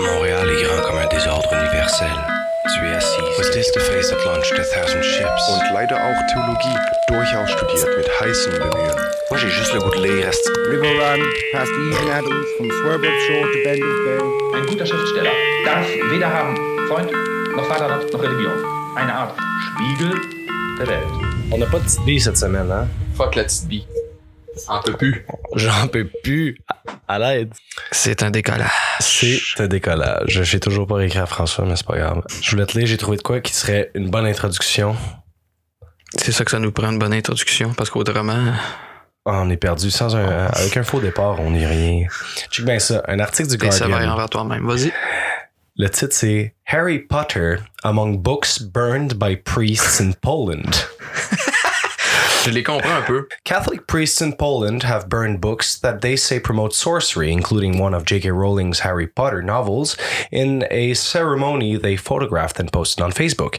Montréal est grand comme un désordre universel. Tu es assis. Was this the face that launched a thousand ships? Und leider auch Theologie, durchaus studiert mit heißem Bemühen. Moi, j'ai juste le goût de lire. Run, past Evan Adams, from Swerbold Shore to Benders Bay. Ein guter Schriftsteller darf weder haben Freund, noch Vaterland, noch Religion. Eine Art Spiegel der Welt. On n'a pas de petite bille cette semaine, hein? Fuck la petite bille. En peut plus. J'en peux plus. À l'aide. C'est un décollage. C'est un décollage. J'ai toujours pas réécrit à François, mais c'est pas grave. Je voulais te lire, j'ai trouvé de quoi qui serait une bonne introduction. C'est ça que ça nous prend une bonne introduction, parce qu'autrement, Ah, on est perdu sans un, avec un faux départ, on n'est rien. Check bien ça. Un article du Guardian. envers toi-même. Vas-y. Le titre c'est Harry Potter among books burned by priests in Poland. Je les comprends un peu. Catholic priests in Poland have burned books that they say promote sorcery, including one of J.K. Rowling's Harry Potter novels, in a ceremony they photographed and posted on Facebook.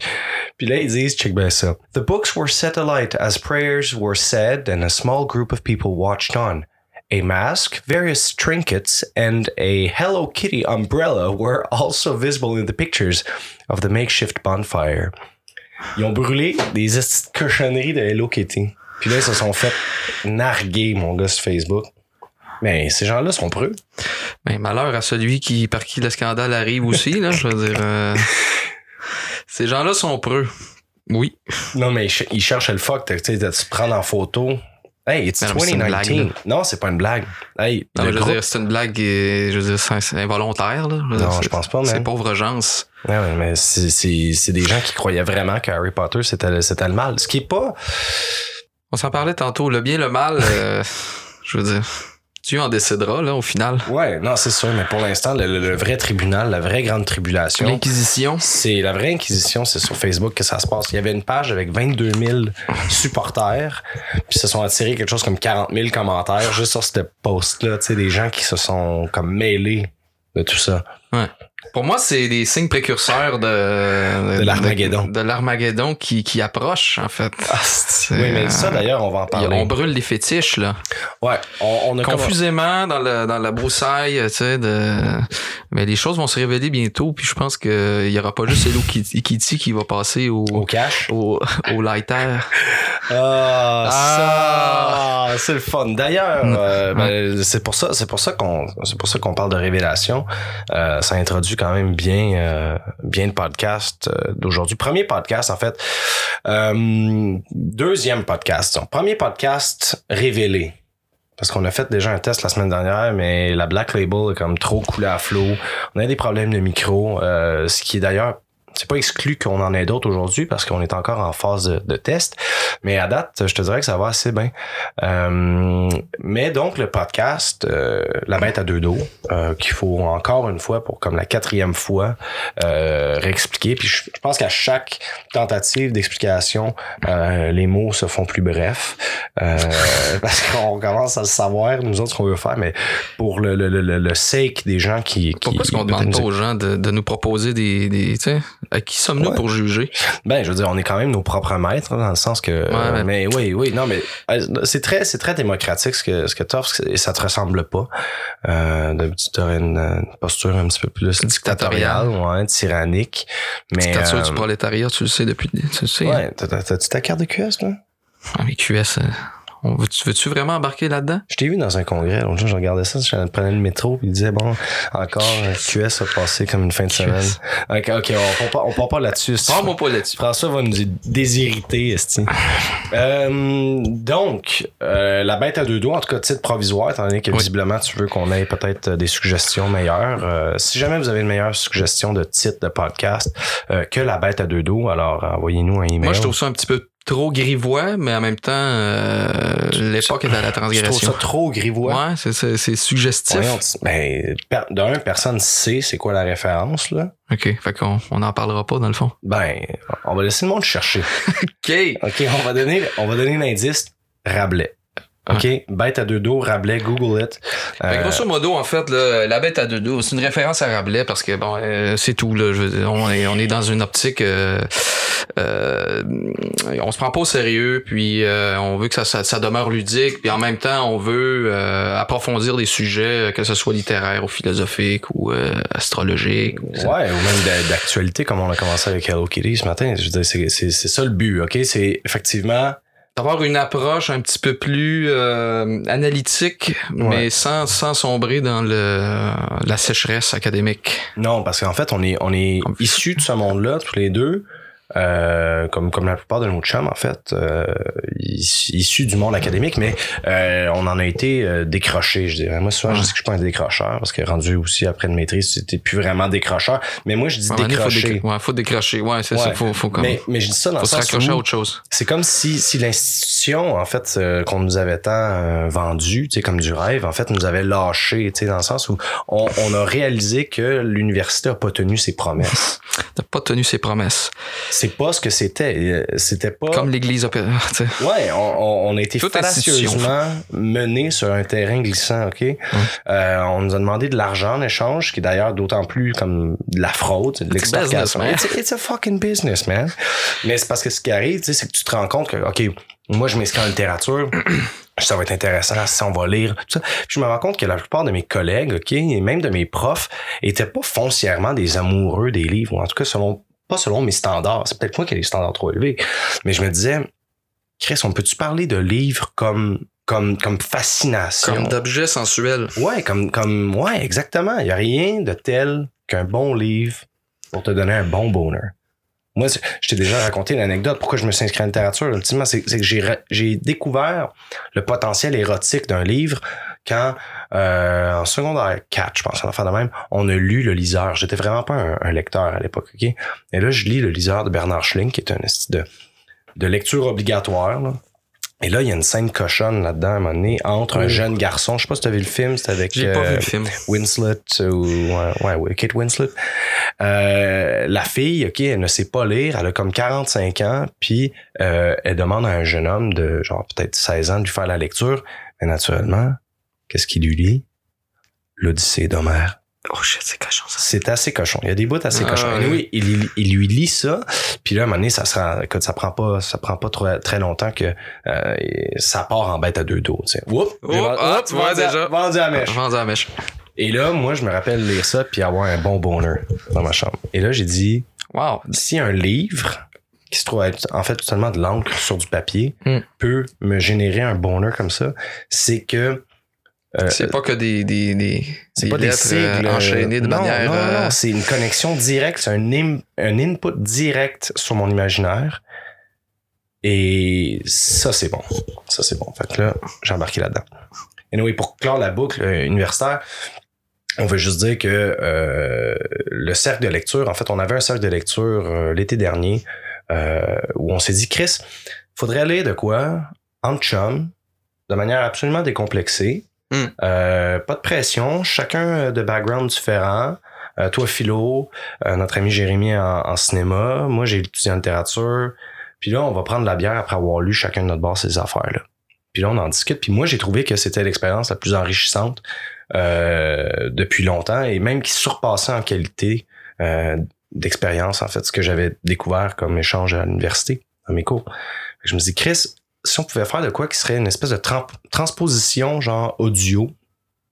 Puis là, ils disent, check bien ça. The books were set alight as prayers were said and a small group of people watched on. A mask, various trinkets, and a Hello Kitty umbrella were also visible in the pictures of the makeshift bonfire. Ils ont brûlé des cochonneries de Hello Kitty. Puis là, ils se sont fait narguer, mon gars, sur Facebook. Mais ces gens-là sont preux. Mais malheur à celui qui, par qui le scandale arrive aussi, là. Je veux dire, euh, ces gens-là sont preux. Oui. Non, mais ils cherchent le fuck, tu sais, de se prendre en photo. Hey, it's Mais non, mais c'est une 2019. blague, non, c'est pas une blague. Hey, Non, je veux groupe- dire, c'est une blague, je veux dire, c'est involontaire, là. dire, Non, je pense pas, C'est man. pauvres gens. Ouais, ouais, mais c'est- des gens qui croyaient vraiment que Harry Potter, c'était le, c'était le mal. Ce qui est pas... On s'en parlait tantôt. Le bien, le mal, euh, je veux dire, Dieu en décidera, là, au final. Ouais, non, c'est sûr, mais pour l'instant, le, le- le vrai tribunal, la vraie grande tribulation... L'Inquisition. C'est la vraie inquisition, c'est sur Facebook que ça se passe. Il y avait une page avec 22 000 supporters, puis se sont attirés quelque chose comme 40 000 commentaires juste sur ce post-là. Tu sais, des gens qui se sont comme mêlés de tout ça. Ouais. Pour moi, c'est des signes précurseurs de... De l'Armageddon. De, de l'Armageddon qui, qui approche, en fait. C'est, oui, mais ça d'ailleurs, on va en parler. On brûle les fétiches, là. Ouais, on, on a Confusément, dans, le, dans la broussaille, tu sais, de... Mais les choses vont se révéler bientôt, puis je pense qu'il y aura pas juste Hello Kitty qui va passer au... au cash. Au, au lighter. Ah, Ah. ça, c'est le fun. D'ailleurs, euh, ben, c'est pour ça, c'est pour ça qu'on, c'est pour ça qu'on parle de révélation. Euh, ça introduit quand même bien, euh, bien le podcast euh, d'aujourd'hui. Premier podcast, en fait. Euh, deuxième podcast. Donc, premier podcast révélé. Parce qu'on a fait déjà un test la semaine dernière, mais la Black Label est comme trop coulée à flot. On a des problèmes de micro, euh, ce qui est d'ailleurs c'est pas exclu qu'on en ait d'autres aujourd'hui parce qu'on est encore en phase de, de test. Mais à date, je te dirais que ça va assez bien. Euh, mais donc, le podcast, euh, La bête à deux dos, euh, qu'il faut encore une fois, pour comme la quatrième fois, euh, réexpliquer. Puis je, je pense qu'à chaque tentative d'explication, euh, les mots se font plus brefs. Euh, parce qu'on commence à le savoir, nous autres, ce qu'on veut faire. Mais pour le, le, le, le sake des gens qui... qui Pourquoi est-ce qu'on demande pas aux gens de, de nous proposer des... des à qui sommes-nous Ouais. pour juger? Ben, je veux dire, on est quand même nos propres maîtres, hein, dans le sens que. Ouais, mais oui, oui, non, mais euh, c'est très, c'est très démocratique ce que ce que t'offres et ça te ressemble pas. Euh, D'habitude, t'aurais une, une posture un petit peu plus dictatoriale, ouais, tyrannique. Mais Dictature euh, du prolétariat, tu le sais depuis... Tu le sais. ouais, t'as- t'as- t'as-tu ta carte de QS, toi? Ah, mais QS, euh, veux-tu vraiment embarquer là-dedans? Je t'ai vu dans un congrès, l'autre jour, je regardais ça, je prenais le métro, puis il disait, bon, encore, euh, QS a passé comme une fin de semaine. Ok, ok, on part pas, on part pas là-dessus. Prends-moi pas là-dessus. François va nous déshériter, esti. euh, donc, euh, la bête à deux doigts, en tout cas titre provisoire, étant donné que Oui. visiblement tu veux qu'on ait peut-être euh, des suggestions meilleures. Euh, si jamais vous avez une meilleure suggestion de titre de podcast euh, que la bête à deux dos, alors envoyez-nous un email. Moi, je trouve ça un petit peu trop grivois, mais en même temps, euh, l'époque est à la Je trouve transgression. ça trop grivois. Ouais, c'est- c'est suggestif. Ben, per- d'un, personne sait c'est quoi la référence, là. OK, fait qu'on on en parlera pas, dans le fond. Ben, on va laisser le monde chercher. OK. OK, on va donner, on va donner l'indice Rabelais. OK? Bête à deux dos, Rabelais, Google it. Euh, grosso modo, en fait, là, la bête à deux dos, c'est une référence à Rabelais parce que bon, euh, c'est tout. Là, je veux dire, on, est, on est dans une optique, euh, euh, on se prend pas au sérieux, puis euh, on veut que ça, ça, ça demeure ludique, puis en même temps, on veut euh, approfondir des sujets, que ce soit littéraire ou philosophique ou euh, astrologique. Ou. Ouais, ou même d'a- d'actualité, comme on a commencé avec Hello Kitty ce matin. Je veux dire, c'est ça le but, OK? C'est effectivement... D'avoir une approche un petit peu plus euh, analytique, mais sans, sans sombrer dans le la sécheresse académique. Non, parce qu'en fait, on est, on est issus de ce monde-là, tous les deux. Euh, comme comme la plupart de nos chums en fait euh, is- issus du monde académique mais euh, on en a été euh, décrochés je dirais moi souvent je dis que je suis pas un décrocheur parce que rendu aussi après une maîtrise c'était plus vraiment décrocheur mais moi je dis moment donné, faut, décroché ouais, faut décrocher. Ouais, c'est Ouais. ça. Faut, faut, comme, mais mais je dis ça dans faut le se sens raccrocher à autre chose. c'est comme si si l'institution en fait euh, qu'on nous avait tant vendu tu sais comme du rêve en fait nous avait lâché tu sais dans le sens où on, on a réalisé que l'université a pas tenu ses promesses T'as pas tenu ses promesses. C'est pas ce que c'était Euh, c'était pas Comme l'Église opé- tu sais. Ouais, on, on, a été fallacieusement menés sur un terrain glissant, OK? Euh, on nous a demandé de l'argent en échange, qui est d'ailleurs d'autant plus comme de la fraude, de man. It's, it's a fucking business, man. Mais c'est parce que ce qui arrive, c'est que tu te rends compte que, OK, moi, je m'inscris en littérature, ça va être intéressant, ça, on va lire, tout ça. Puis je me rends compte que la plupart de mes collègues, OK, et même de mes profs, étaient pas foncièrement des amoureux des livres, ou en tout cas, selon pas selon mes standards. C'est peut-être moi qui ai des standards trop élevés. Mais je me disais, Chris, on peut-tu parler de livres comme, comme, comme fascination? Comme d'objets sensuels. Ouais, comme, comme, ouais, exactement. Il y a rien de tel qu'un bon livre pour te donner un bon bonheur. Moi, je t'ai déjà raconté l'anecdote. Pourquoi je me suis inscrit en littérature, ultimement, c'est que j'ai découvert le potentiel érotique d'un livre quand, euh, en secondaire 4, je pense, en affaire de même, on a lu Le Liseur. J'étais vraiment pas un, un lecteur à l'époque, OK? Et là, je lis Le Liseur de Bernard Schling, qui est un de, de lecture obligatoire, là. Et là, il y a une scène cochonne là-dedans, à un moment donné, entre un jeune garçon. Je sais pas si tu as vu le film, c'était avec... J'ai pas euh, vu le film. Winslet ou ouais, Kate Winslet. Euh, la fille, ok, elle ne sait pas lire, elle a comme 45 ans, puis euh, elle demande à un jeune homme de genre peut-être 16 ans de lui faire la lecture, mais naturellement, qu'est-ce qu'il lui lit? L'Odyssée d'Homère. Oh shit, c'est cochon ça. C'est assez cochon. Il y a des bouts assez Ah, cochons. oui, il, il lui lit ça, puis là, à un moment donné, ça sera, écoute, ça prend pas, ça prend pas trop, très longtemps que euh, ça part en bête à deux dos. Tu sais. Oups, Oh, ah, tu vois vendu à- déjà. vendu à la mèche. Vendu à la mèche. Et là, moi, je me rappelle lire ça puis avoir un bon bonheur dans ma chambre. Et là, j'ai dit, Wow. si un livre qui se trouve être en fait totalement de l'encre sur du papier Hmm. peut me générer un bonheur comme ça, c'est que C'est pas que des, des, des, c'est des pas des lettres euh, sigles enchaînées de non, manière. Non, non, euh, non, c'est une connexion directe, c'est un, im- un input direct sur mon imaginaire. Et ça, c'est bon. Ça, c'est bon. Fait que là, j'ai embarqué là-dedans. Et anyway, pour clore la boucle euh, universitaire, on veut juste dire que euh, le cercle de lecture, en fait, on avait un cercle de lecture euh, l'été dernier euh, où on s'est dit, Chris, faudrait aller de quoi en chum, de manière absolument décomplexée, Hmm. Euh, pas de pression, chacun de background différent. Euh, toi, philo, euh, notre ami Jérémy en, en cinéma, moi j'ai étudié en littérature. Puis là, on va prendre la bière après avoir lu chacun de notre bord ces affaires-là. Puis là, on en discute. Puis moi, j'ai trouvé que c'était l'expérience la plus enrichissante euh, depuis longtemps et même qui surpassait en qualité euh, d'expérience, en fait, ce que j'avais découvert comme échange à l'université, dans mes cours. Je me dis, Chris, si on pouvait faire de quoi qui serait une espèce de tran- transposition genre audio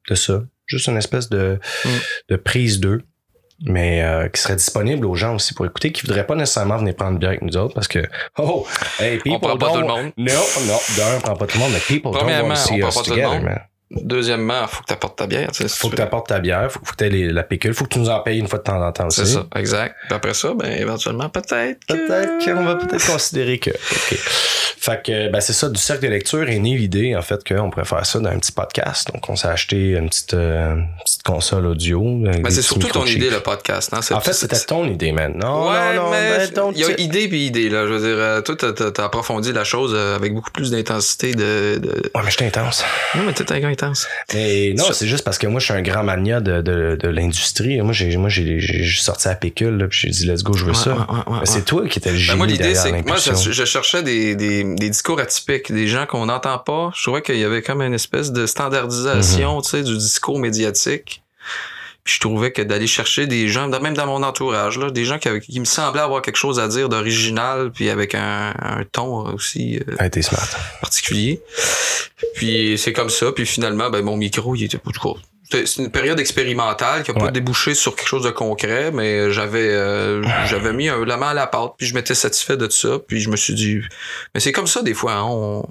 de ça, juste une espèce de, Mm. de prise d'eux, mais euh, qui serait disponible aux gens aussi pour écouter, qui voudraient pas nécessairement venir prendre bière avec nous autres parce que oh, hey, people On prend pas tout le monde. Non, non, d'un, on prend pas tout le monde, mais people don't want to see on prend us pas tout le together, monde. man. Deuxièmement, faut que tu apportes ta bière. si Faut que tu apportes ta bière, faut, faut que tu aies la pécule, faut que tu nous en payes une fois de temps en temps aussi. C'est ça, exact. Puis après ça, ben éventuellement, peut-être. que- Peut-être qu'on va peut-être considérer que. Fait que, ben, c'est ça, du cercle de lecture est née l'idée, en fait, qu'on pourrait faire ça dans un petit podcast. Donc, on s'est acheté une petite, euh, une petite console audio. avec Ben, des c'est surtout ton idée, le podcast. Hein? C'est- En fait, c'était ton idée, man. Non, ouais, non, non, mais ben, il y a idée puis idée, là. Je veux dire, euh, toi, t'as, t'as approfondi la chose euh, avec beaucoup plus d'intensité de, de... Ouais, mais j'étais intense. Non, mais t'es un gars intense. Mais non, c'est juste parce que moi, je suis un grand mania de, de, de l'industrie. Moi, j'ai, moi, j'ai, sorti à Pécule, là, puis j'ai dit, let's go, je veux Ouais, ça. ouais, ouais, Mais c'est toi qui étais le génie Ben, moi, l'idée, c'est que moi, je, cherchais des, des, des discours atypiques, des gens qu'on n'entend pas. Je trouvais qu'il y avait comme une espèce de standardisation, tu sais, du discours médiatique. Puis je trouvais que d'aller chercher des gens, même dans mon entourage, là, des gens qui, me semblaient avoir quelque chose à dire d'original, puis avec un, un ton aussi euh, Ah, smart. particulier. Puis c'est comme ça. Puis finalement, ben, mon micro, il était pas du coup. C'était c'est une période expérimentale qui a pas débouché sur quelque chose de concret, mais j'avais euh, j'avais mis un, la main à la pâte, puis je m'étais satisfait de ça, puis je me suis dit, mais c'est comme ça des fois, hein, on,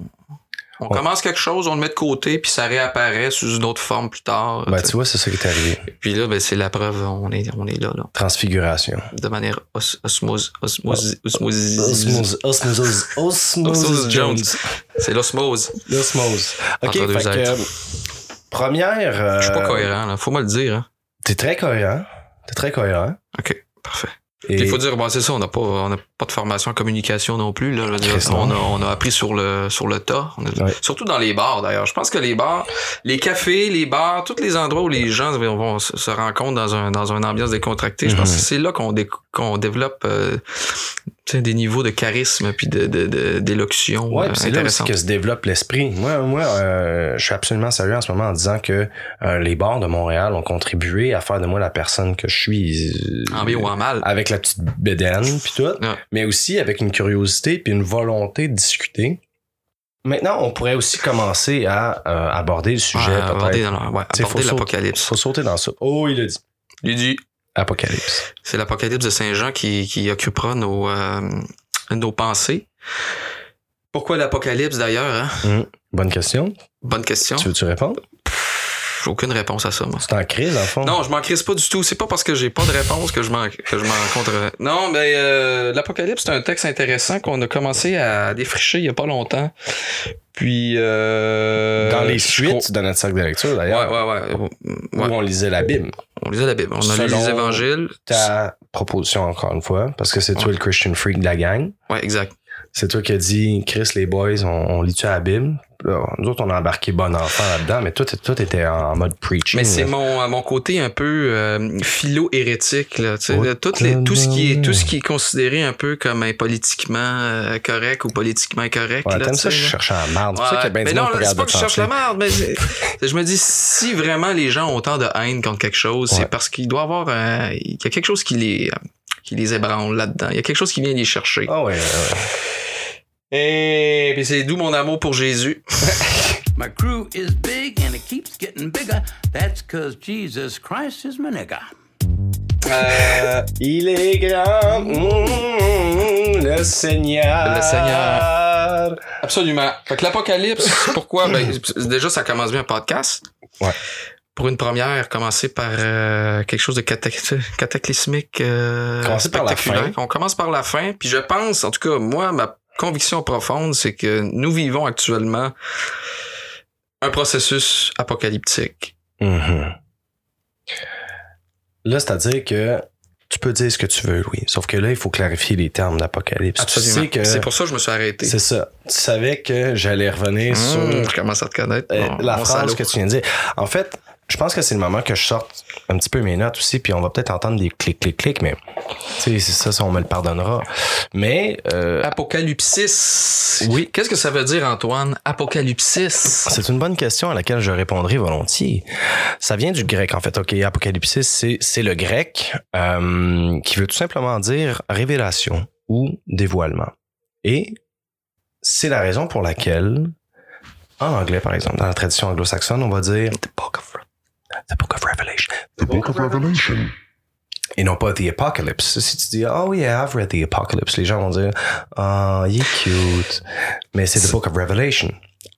on Ouais. commence quelque chose, on le met de côté, puis ça réapparaît sous une autre forme plus tard. Ben, tu vois, c'est ça qui est arrivé. Puis là, ben, c'est la preuve, on est, on est là, là, Transfiguration. de manière os, osmose, osmose, osmose, Osmose, osmose, osmose Osmose Jones. C'est l'osmose. L'osmose. OK, fait que, première... euh, Je suis pas cohérent, là. Faut me le dire, hein. T'es très cohérent. T'es très cohérent. OK, parfait. Et Il faut dire, bon, c'est ça, on n'a pas, on pas de formation en communication non plus. Là, dire, on, a, on a appris sur le, sur le tas. On a- Ouais. Surtout dans les bars, d'ailleurs. Je pense que les bars, les cafés, les bars, tous les endroits où les gens vont se se rencontrent dans un, dans une ambiance décontractée, je pense Mhm. que c'est là qu'on dé- qu'on développe euh, des niveaux de charisme puis de, de, de- d'élocution Ouais, euh, c'est là aussi que se développe l'esprit. Moi, moi, euh, je suis absolument sérieux en ce moment en disant que euh, les bars de Montréal ont contribué à faire de moi la personne que je suis. euh, En bien ou en mal. Avec la petite bédaine puis tout, Ouais. mais aussi avec une curiosité puis une volonté de discuter. Maintenant, on pourrait aussi commencer à euh, aborder le sujet Ouais, aborder, peut-être. dans- ouais, aborder faut l'apocalypse. Faut sauter dans ça. Oh, il a dit. Lui dit, Apocalypse. C'est l'Apocalypse de Saint Jean qui, qui occupera nos, euh, nos pensées. Pourquoi l'Apocalypse d'ailleurs? Hein? Bonne question. Bonne question. Tu veux-tu répondre? J'ai aucune réponse à ça, moi. C'est en crise, en fond. Non, je m'en crisse pas du tout. C'est pas parce que j'ai pas de réponse que je m'en que je m'en contre. Non, mais euh, l'Apocalypse, c'est un texte intéressant qu'on a commencé à défricher il y a pas longtemps. Puis euh, Dans les je suites de notre cercle de lecture, d'ailleurs, Ouais, ouais, ouais. où on lisait la Bible. On lisait la Bible. On a lu les évangiles. ta proposition encore une fois, parce que c'est toi le Christian freak de la gang. Ouais, exact. C'est toi qui as dit, Chris, les boys, on, on lit-tu à la Bible? Là, nous autres, on a embarqué bon enfant là-dedans, mais toi, toi, t'étais en mode preaching. Mais c'est mon, mon côté un peu euh, philo-hérétique. Là, Oh, les, tout, ce qui est, tout ce qui est considéré un peu comme un politiquement euh, correct ou politiquement incorrect. Ouais, là, ça, je cherche la. C'est bien mais non, c'est pas que je cherche la merde, mais je me dis, si vraiment les gens ont autant de haine contre quelque chose, Ouais. c'est parce qu'il doit y avoir, euh, il y a quelque chose qui les, euh, qui les ébranle là-dedans. Il y a quelque chose qui vient les chercher. Ah ouais. Et puis c'est d'où mon amour pour Jésus. My crew is big and it keeps getting bigger. That's cause Jesus Christ is my nigga. Euh, Il est grand, mmh, le Seigneur. Le Seigneur. Absolument. Fait que l'Apocalypse, pourquoi? Ben, déjà, ça commence bien un podcast. Ouais. Pour une première, commencer par euh, quelque chose de catac- cataclysmique, euh, Commencer par la spectaculaire. fin. On commence par la fin. Puis je pense, en tout cas, moi, ma conviction profonde, c'est que nous vivons actuellement un processus apocalyptique. Mhm. Là, c'est-à-dire que tu peux dire ce que tu veux, Louis. Sauf que là, il faut clarifier les termes d'apocalypse. Tu sais que C'est pour ça que je me suis arrêté. c'est ça. Tu savais que j'allais revenir Mmh, sur je commence à te connaître. Euh, Bon, la mon phrase que tu viens de dire. En fait, je pense que c'est le moment que je sorte un petit peu mes notes aussi, puis on va peut-être entendre des clics, clics, clics, mais c'est ça, ça, on me le pardonnera. Mais euh, Apocalypsis. Oui. Qu'est-ce que ça veut dire, Antoine? Apocalypsis. c'est une bonne question à laquelle je répondrai volontiers. Ça vient du grec, en fait. OK, apocalypsis, c'est, c'est le grec euh, qui veut tout simplement dire révélation ou dévoilement. Et c'est la raison pour laquelle, en anglais, par exemple, dans la tradition anglo-saxonne, on va dire The Book of, the book of Revelation. The Book of Revelation. et non pas The Apocalypse. Si tu dis, oh yeah, I've read The Apocalypse, les gens vont dire, ah, il est cute. Mais c'est The Book of Revelation.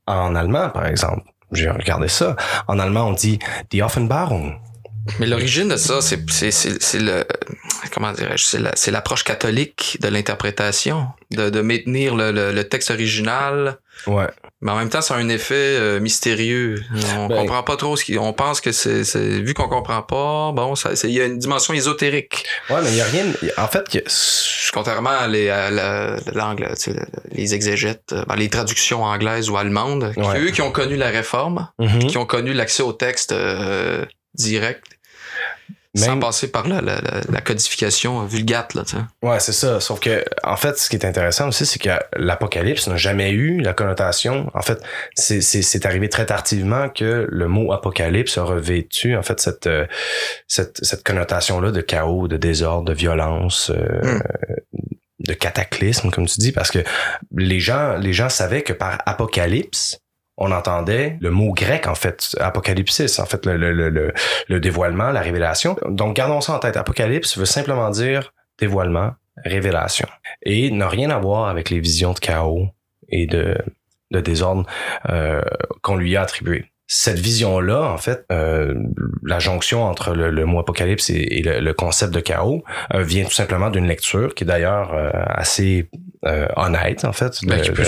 En allemand, par exemple, j'ai regardé ça. En allemand, on dit Die Offenbarung. Mais l'origine de ça, c'est, c'est, c'est, c'est le, comment dirais-je, c'est, la, c'est l'approche catholique de l'interprétation, de, de maintenir le, le, le texte original, Ouais. Mais en même temps, ça a un effet euh, mystérieux. On Ben- comprend pas trop ce qui. On pense que c'est, c'est- vu qu'on comprend pas. Bon, ça, c'est- il y a une dimension ésotérique. Ouais, mais il y a rien. En fait, Contrairement à, les, à la, l'angle, tu sais, les exégètes, euh, ben, les traductions anglaises ou allemandes, qui, eux qui ont connu la réforme, Mhm. qui ont connu l'accès au texte euh, direct, sans Même- passer par la, la, la, codification vulgate, là, tu. Ouais, c'est ça. Sauf que, en fait, ce qui est intéressant aussi, c'est que l'Apocalypse n'a jamais eu la connotation. En fait, c'est- c'est c'est arrivé très tardivement que le mot Apocalypse a revêtu, en fait, cette, euh, cette, cette connotation-là de chaos, de désordre, de violence, euh, Hmm. de cataclysme, comme tu dis, parce que les gens, les gens savaient que par Apocalypse, on entendait le mot grec, en fait, apocalypsis, en fait, le, le, le, le, le dévoilement, la révélation. Donc, gardons ça en tête. Apocalypse veut simplement dire dévoilement, révélation. Et n'a rien à voir avec les visions de chaos et de, de désordre euh, qu'on lui a attribuées. Cette vision-là, en fait, euh, la jonction entre le, le mot apocalypse et, et le, le concept de chaos euh, vient tout simplement d'une lecture qui est d'ailleurs euh, assez euh, honnête, en fait, de, Ben,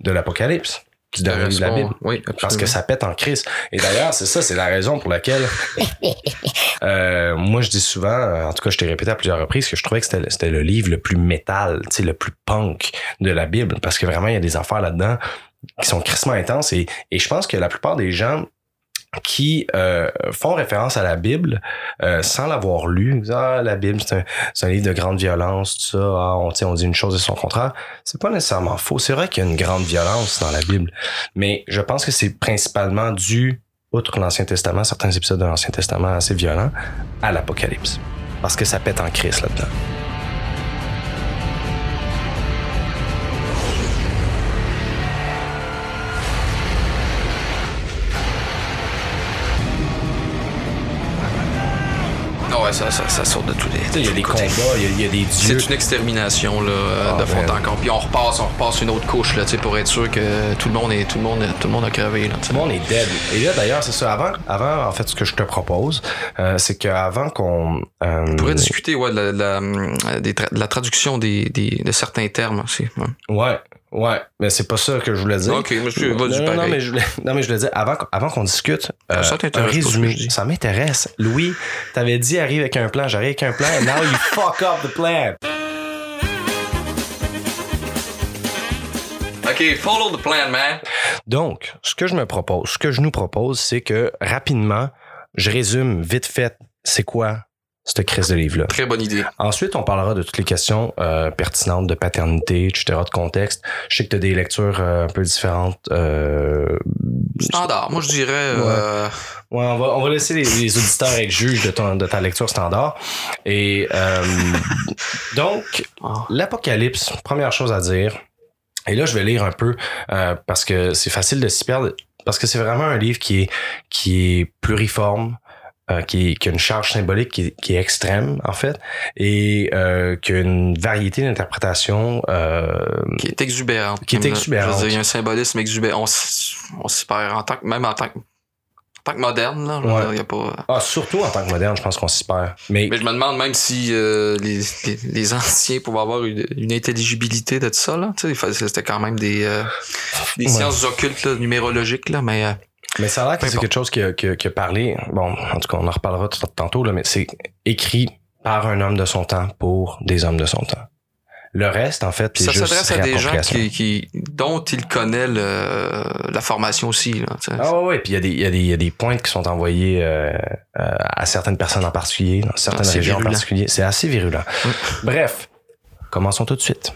de l'apocalypse, qui donne la Bible Oui, parce que ça pète en crise. Et d'ailleurs, c'est ça, c'est la raison pour laquelle euh, moi je dis souvent, en tout cas je t'ai répété à plusieurs reprises que je trouvais que c'était, le livre le plus métal, tu sais, le plus punk de la Bible, parce que vraiment il y a des affaires là-dedans qui sont crissement intenses et, et je pense que la plupart des gens qui euh, font référence à la Bible euh, sans l'avoir lu, ah la Bible c'est un, un livre de grande violence, tout ça, ah, on, on dit une chose et son contraire. C'est pas nécessairement faux. C'est vrai qu'il y a une grande violence dans la Bible, mais je pense que c'est principalement dû, outre l'Ancien Testament, certains épisodes de l'Ancien Testament assez violents, à l'Apocalypse. Parce que ça pète en crise là-dedans. Ouais, ça, ça, ça saute de tous les. Il y a des combats, il y a, il y a des dieux. C'est une extermination là, euh, Ah, de fond en comble. Puis on repasse, on repasse une autre couche là, pour être sûr que tout le monde est, tout le monde, tout le monde a crevé là. Tout le monde est dead. Et là, d'ailleurs, c'est ça. Avant, avant, en fait, ce que je te propose, euh, c'est qu'avant qu'on... euh, On pourrait discuter ouais, de, la, de la, des tra- de la traduction des, des, de certains termes aussi. ouais. Ouais, ouais, mais c'est pas ça que je voulais dire. Ok, monsieur, non, vas-y, non, mais je voulais, non, mais je voulais dire, avant, avant qu'on discute, euh, Ça t'intéresse résumé, ça m'intéresse. Louis, t'avais dit arrive avec un plan, j'arrive avec un plan, and now you fuck up the plan. Ok, follow the plan, man. Donc, ce que je me propose, ce que je nous propose, c'est que rapidement, je résume vite fait, c'est quoi cette crise de livre-là. Très bonne idée. Ensuite, on parlera de toutes les questions euh, pertinentes de paternité, etc., de contexte. Je sais que tu as des lectures euh, un peu différentes. Euh, Standard. Moi, je dirais. ouais, on va, on va laisser les, les auditeurs être juges de, ton, de ta lecture standard. Et donc, l'Apocalypse, première chose à dire, et là, je vais lire un peu parce que c'est facile de s'y perdre, parce que c'est vraiment un livre qui est, qui est pluriforme, euh, qui, qui a une charge symbolique qui, est- qui est extrême, en fait, et euh, qui a une variété d'interprétations. Euh, qui est exubérante. Qui est là, exubérante. Je veux dire, il y a un symbolisme exubérant. On, s'y perd en tant que, même en tant que, en tant que moderne, là. Ouais. dire, y a pas. ah, surtout en tant que moderne, je pense qu'on s'y perd. Mais, Mais je me demande même si euh, les, les, les anciens pouvaient avoir une, une intelligibilité de tout ça, là. C'était quand même des, euh, des Ouais. sciences occultes, là, numérologiques, là, mais. euh, mais ça a l'air que c'est quelque chose qui a, qui, a, qui a parlé. Bon, en tout cas, on en reparlera tantôt, là, mais c'est écrit par un homme de son temps pour des hommes de son temps. Le reste, en fait, ça s'adresse à des gens qui, qui, dont ils connaissent le, la formation aussi, là. Ah ouais, ouais, puis il y, a des- il y, a des- il y a des pointes qui sont envoyées euh, euh, à certaines personnes en particulier, dans certaines Ah, régions en particulier. C'est assez virulent. Bref, commençons tout de suite.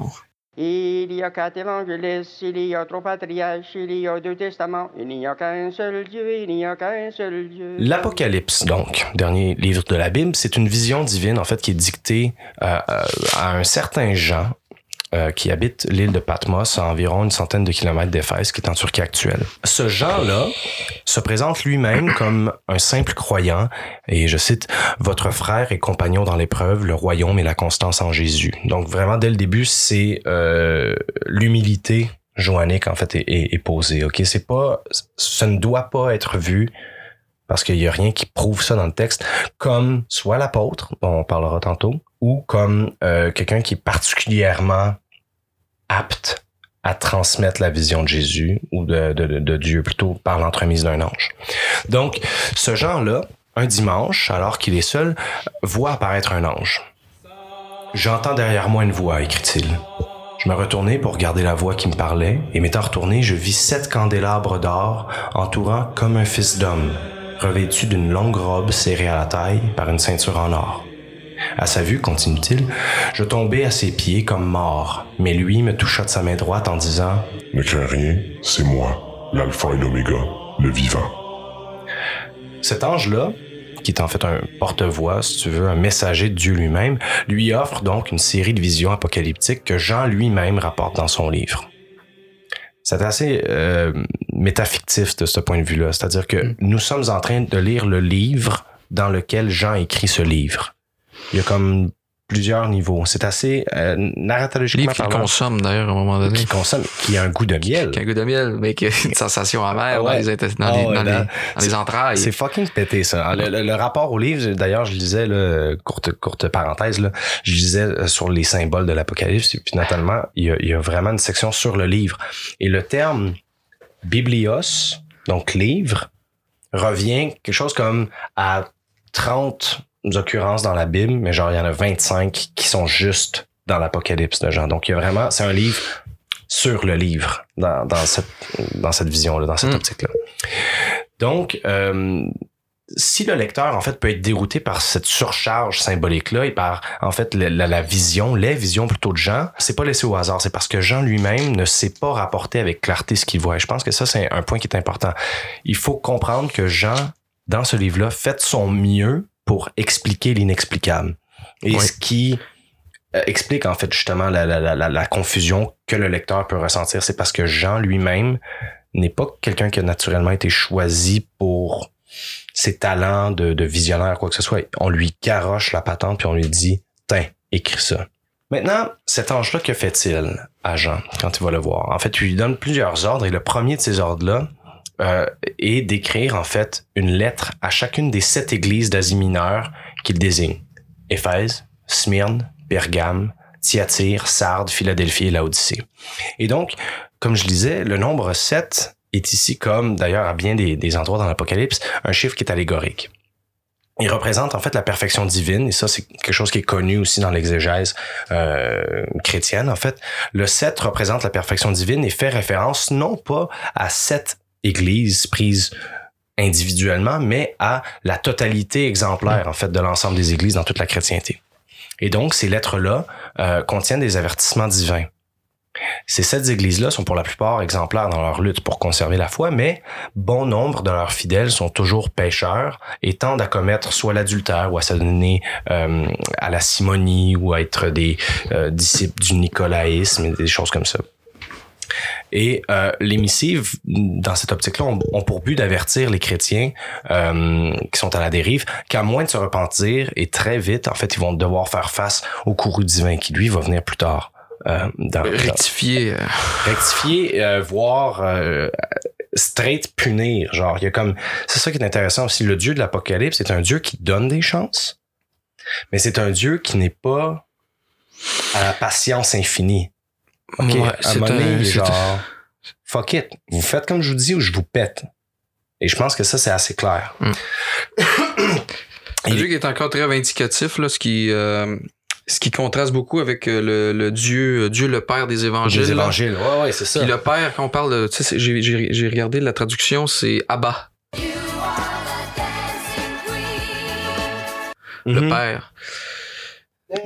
On- Il y a quatre évangélistes, il y a trois patriarches, il y a deux testaments, il n'y a qu'un seul Dieu, il n'y a qu'un seul Dieu. L'Apocalypse, donc, dernier livre de la Bible, c'est une vision divine, en fait, qui est dictée euh, euh, à un certain Jean euh, qui habite l'île de Patmos à environ une centaine de kilomètres d'Éphèse, qui est en Turquie actuelle. Ce Jean-là se présente lui-même comme un simple croyant, et je cite, Votre frère et compagnon dans l'épreuve, le royaume et la constance en Jésus. Donc vraiment, dès le début, c'est euh, l'humilité joannique, en fait, est, posée. OK? C'est pas... Ce ne doit pas être vu parce qu'il y a rien qui prouve ça dans le texte, comme soit l'apôtre, dont on parlera tantôt, ou comme euh, quelqu'un qui est particulièrement apte à transmettre la vision de Jésus ou de, Dieu plutôt par l'entremise d'un ange. Donc, ce Jean-là, un dimanche, alors qu'il est seul, voit apparaître un ange. J'entends derrière moi une voix, écrit-il. Je me retournai pour regarder la voix qui me parlait, et m'étant retourné, je vis sept candélabres d'or entourant comme un fils d'homme, revêtu d'une longue robe serrée à la taille par une ceinture en or. À sa vue, continue-t-il, je tombai à ses pieds comme mort, mais lui me toucha de sa main droite en disant Ne crains rien, c'est moi, l'alpha et l'oméga, le vivant. Cet ange-là, qui est en fait un porte-voix, si tu veux, un messager de Dieu lui-même, lui offre donc une série de visions apocalyptiques que Jean lui-même rapporte dans son livre. C'est assez euh, métafictif de ce point de vue-là. C'est-à-dire que nous sommes en train de lire le livre dans lequel Jean écrit ce livre. Il y a comme plusieurs niveaux. C'est assez euh, narratologiquement Livre parlant, consomme d'ailleurs à un moment donné. qui consomme, qui a un goût de miel. Qui a un goût de miel, mais qui a une sensation amère Ouais. dans, les, intes- dans, Ah les, ouais, dans, les, dans les entrailles. C'est fucking pété, ça. Le, le- le rapport au livre, d'ailleurs, je lisais, là, courte, courte parenthèse, là, je lisais euh, sur les symboles de l'Apocalypse, et puis notamment, il y, a, il y a vraiment une section sur le livre. Et le terme biblios, donc livre, revient quelque chose comme à 30 occurrences dans la Bible, mais genre, il y en a 25 qui sont juste dans l'Apocalypse de Jean. Donc, il y a vraiment, c'est un livre sur le livre dans, dans cette, dans cette vision-là, dans cette Mm. optique-là. Donc, euh, si le lecteur, en fait, peut être dérouté par cette surcharge symbolique-là et par, en fait, la, la- la vision, les visions plutôt de Jean, c'est pas laissé au hasard. C'est parce que Jean lui-même ne sait pas rapporter avec clarté ce qu'il voit. Et je pense que ça, c'est un point qui est important. Il faut comprendre que Jean, dans ce livre-là, fait son mieux pour expliquer l'inexplicable. Et Oui. ce qui euh, explique, en fait, justement, la, la, la, la- la confusion que le lecteur peut ressentir, c'est parce que Jean lui-même n'est pas quelqu'un qui a naturellement été choisi pour ses talents de, de visionnaire, quoi que ce soit. On lui garoche la patente puis on lui dit, tiens, écris ça. Maintenant, cet ange-là, que fait-il à Jean quand il va le voir? En fait, il lui donne plusieurs ordres et le premier de ces ordres-là euh, est d'écrire, en fait, une lettre à chacune des sept églises d'Asie mineure qu'il désigne. Éphèse, Smyrne, Pergame, Thyatire, Sardes, Philadelphie et Laodicée. Et donc, comme je disais, le nombre 7 est ici comme, d'ailleurs, à bien des, des endroits dans l'Apocalypse, un chiffre qui est allégorique. Il représente en fait la perfection divine, et ça c'est quelque chose qui est connu aussi dans l'exégèse euh, chrétienne. En fait, le 7 représente la perfection divine et fait référence non pas à sept églises prises individuellement, mais à la totalité exemplaire en fait de l'ensemble des églises dans toute la chrétienté. Et donc ces lettres-là euh, contiennent des avertissements divins. Ces sept églises-là sont pour la plupart exemplaires dans leur lutte pour conserver la foi, mais bon nombre de leurs fidèles sont toujours pécheurs et tendent à commettre soit l'adultère ou à s'adonner euh, à la simonie ou à être des euh, disciples du nicolaïsme et des choses comme ça. Et euh, les missives, dans cette optique-là, ont, ont pour but d'avertir les chrétiens euh, qui sont à la dérive qu'à moins de se repentir, et très vite, en fait, ils vont devoir faire face au courroux divin qui, lui, va venir plus tard. Euh, dans, Rectifier. euh, rectifier, euh, voire euh, straight punir. Genre, il y a comme. C'est ça qui est intéressant aussi. Le Dieu de l'Apocalypse, c'est un Dieu qui donne des chances, mais c'est un Dieu qui n'est pas à la patience infinie. OK, ouais, à un c'est moment donné, genre, fuck it. Vous faites comme je vous dis ou je vous pète. Et je pense que ça, c'est assez clair. Mm. Un Dieu qui est encore très vindicatif, là, ce qui, euh, ce qui contraste beaucoup avec euh, le, le Dieu, Dieu le Père des évangiles. Des là. évangiles. Ouais, ouais, c'est ça. Puis le Père, quand on parle de, tu sais, j'ai, regardé la traduction, c'est Abba, le Mhm. Père.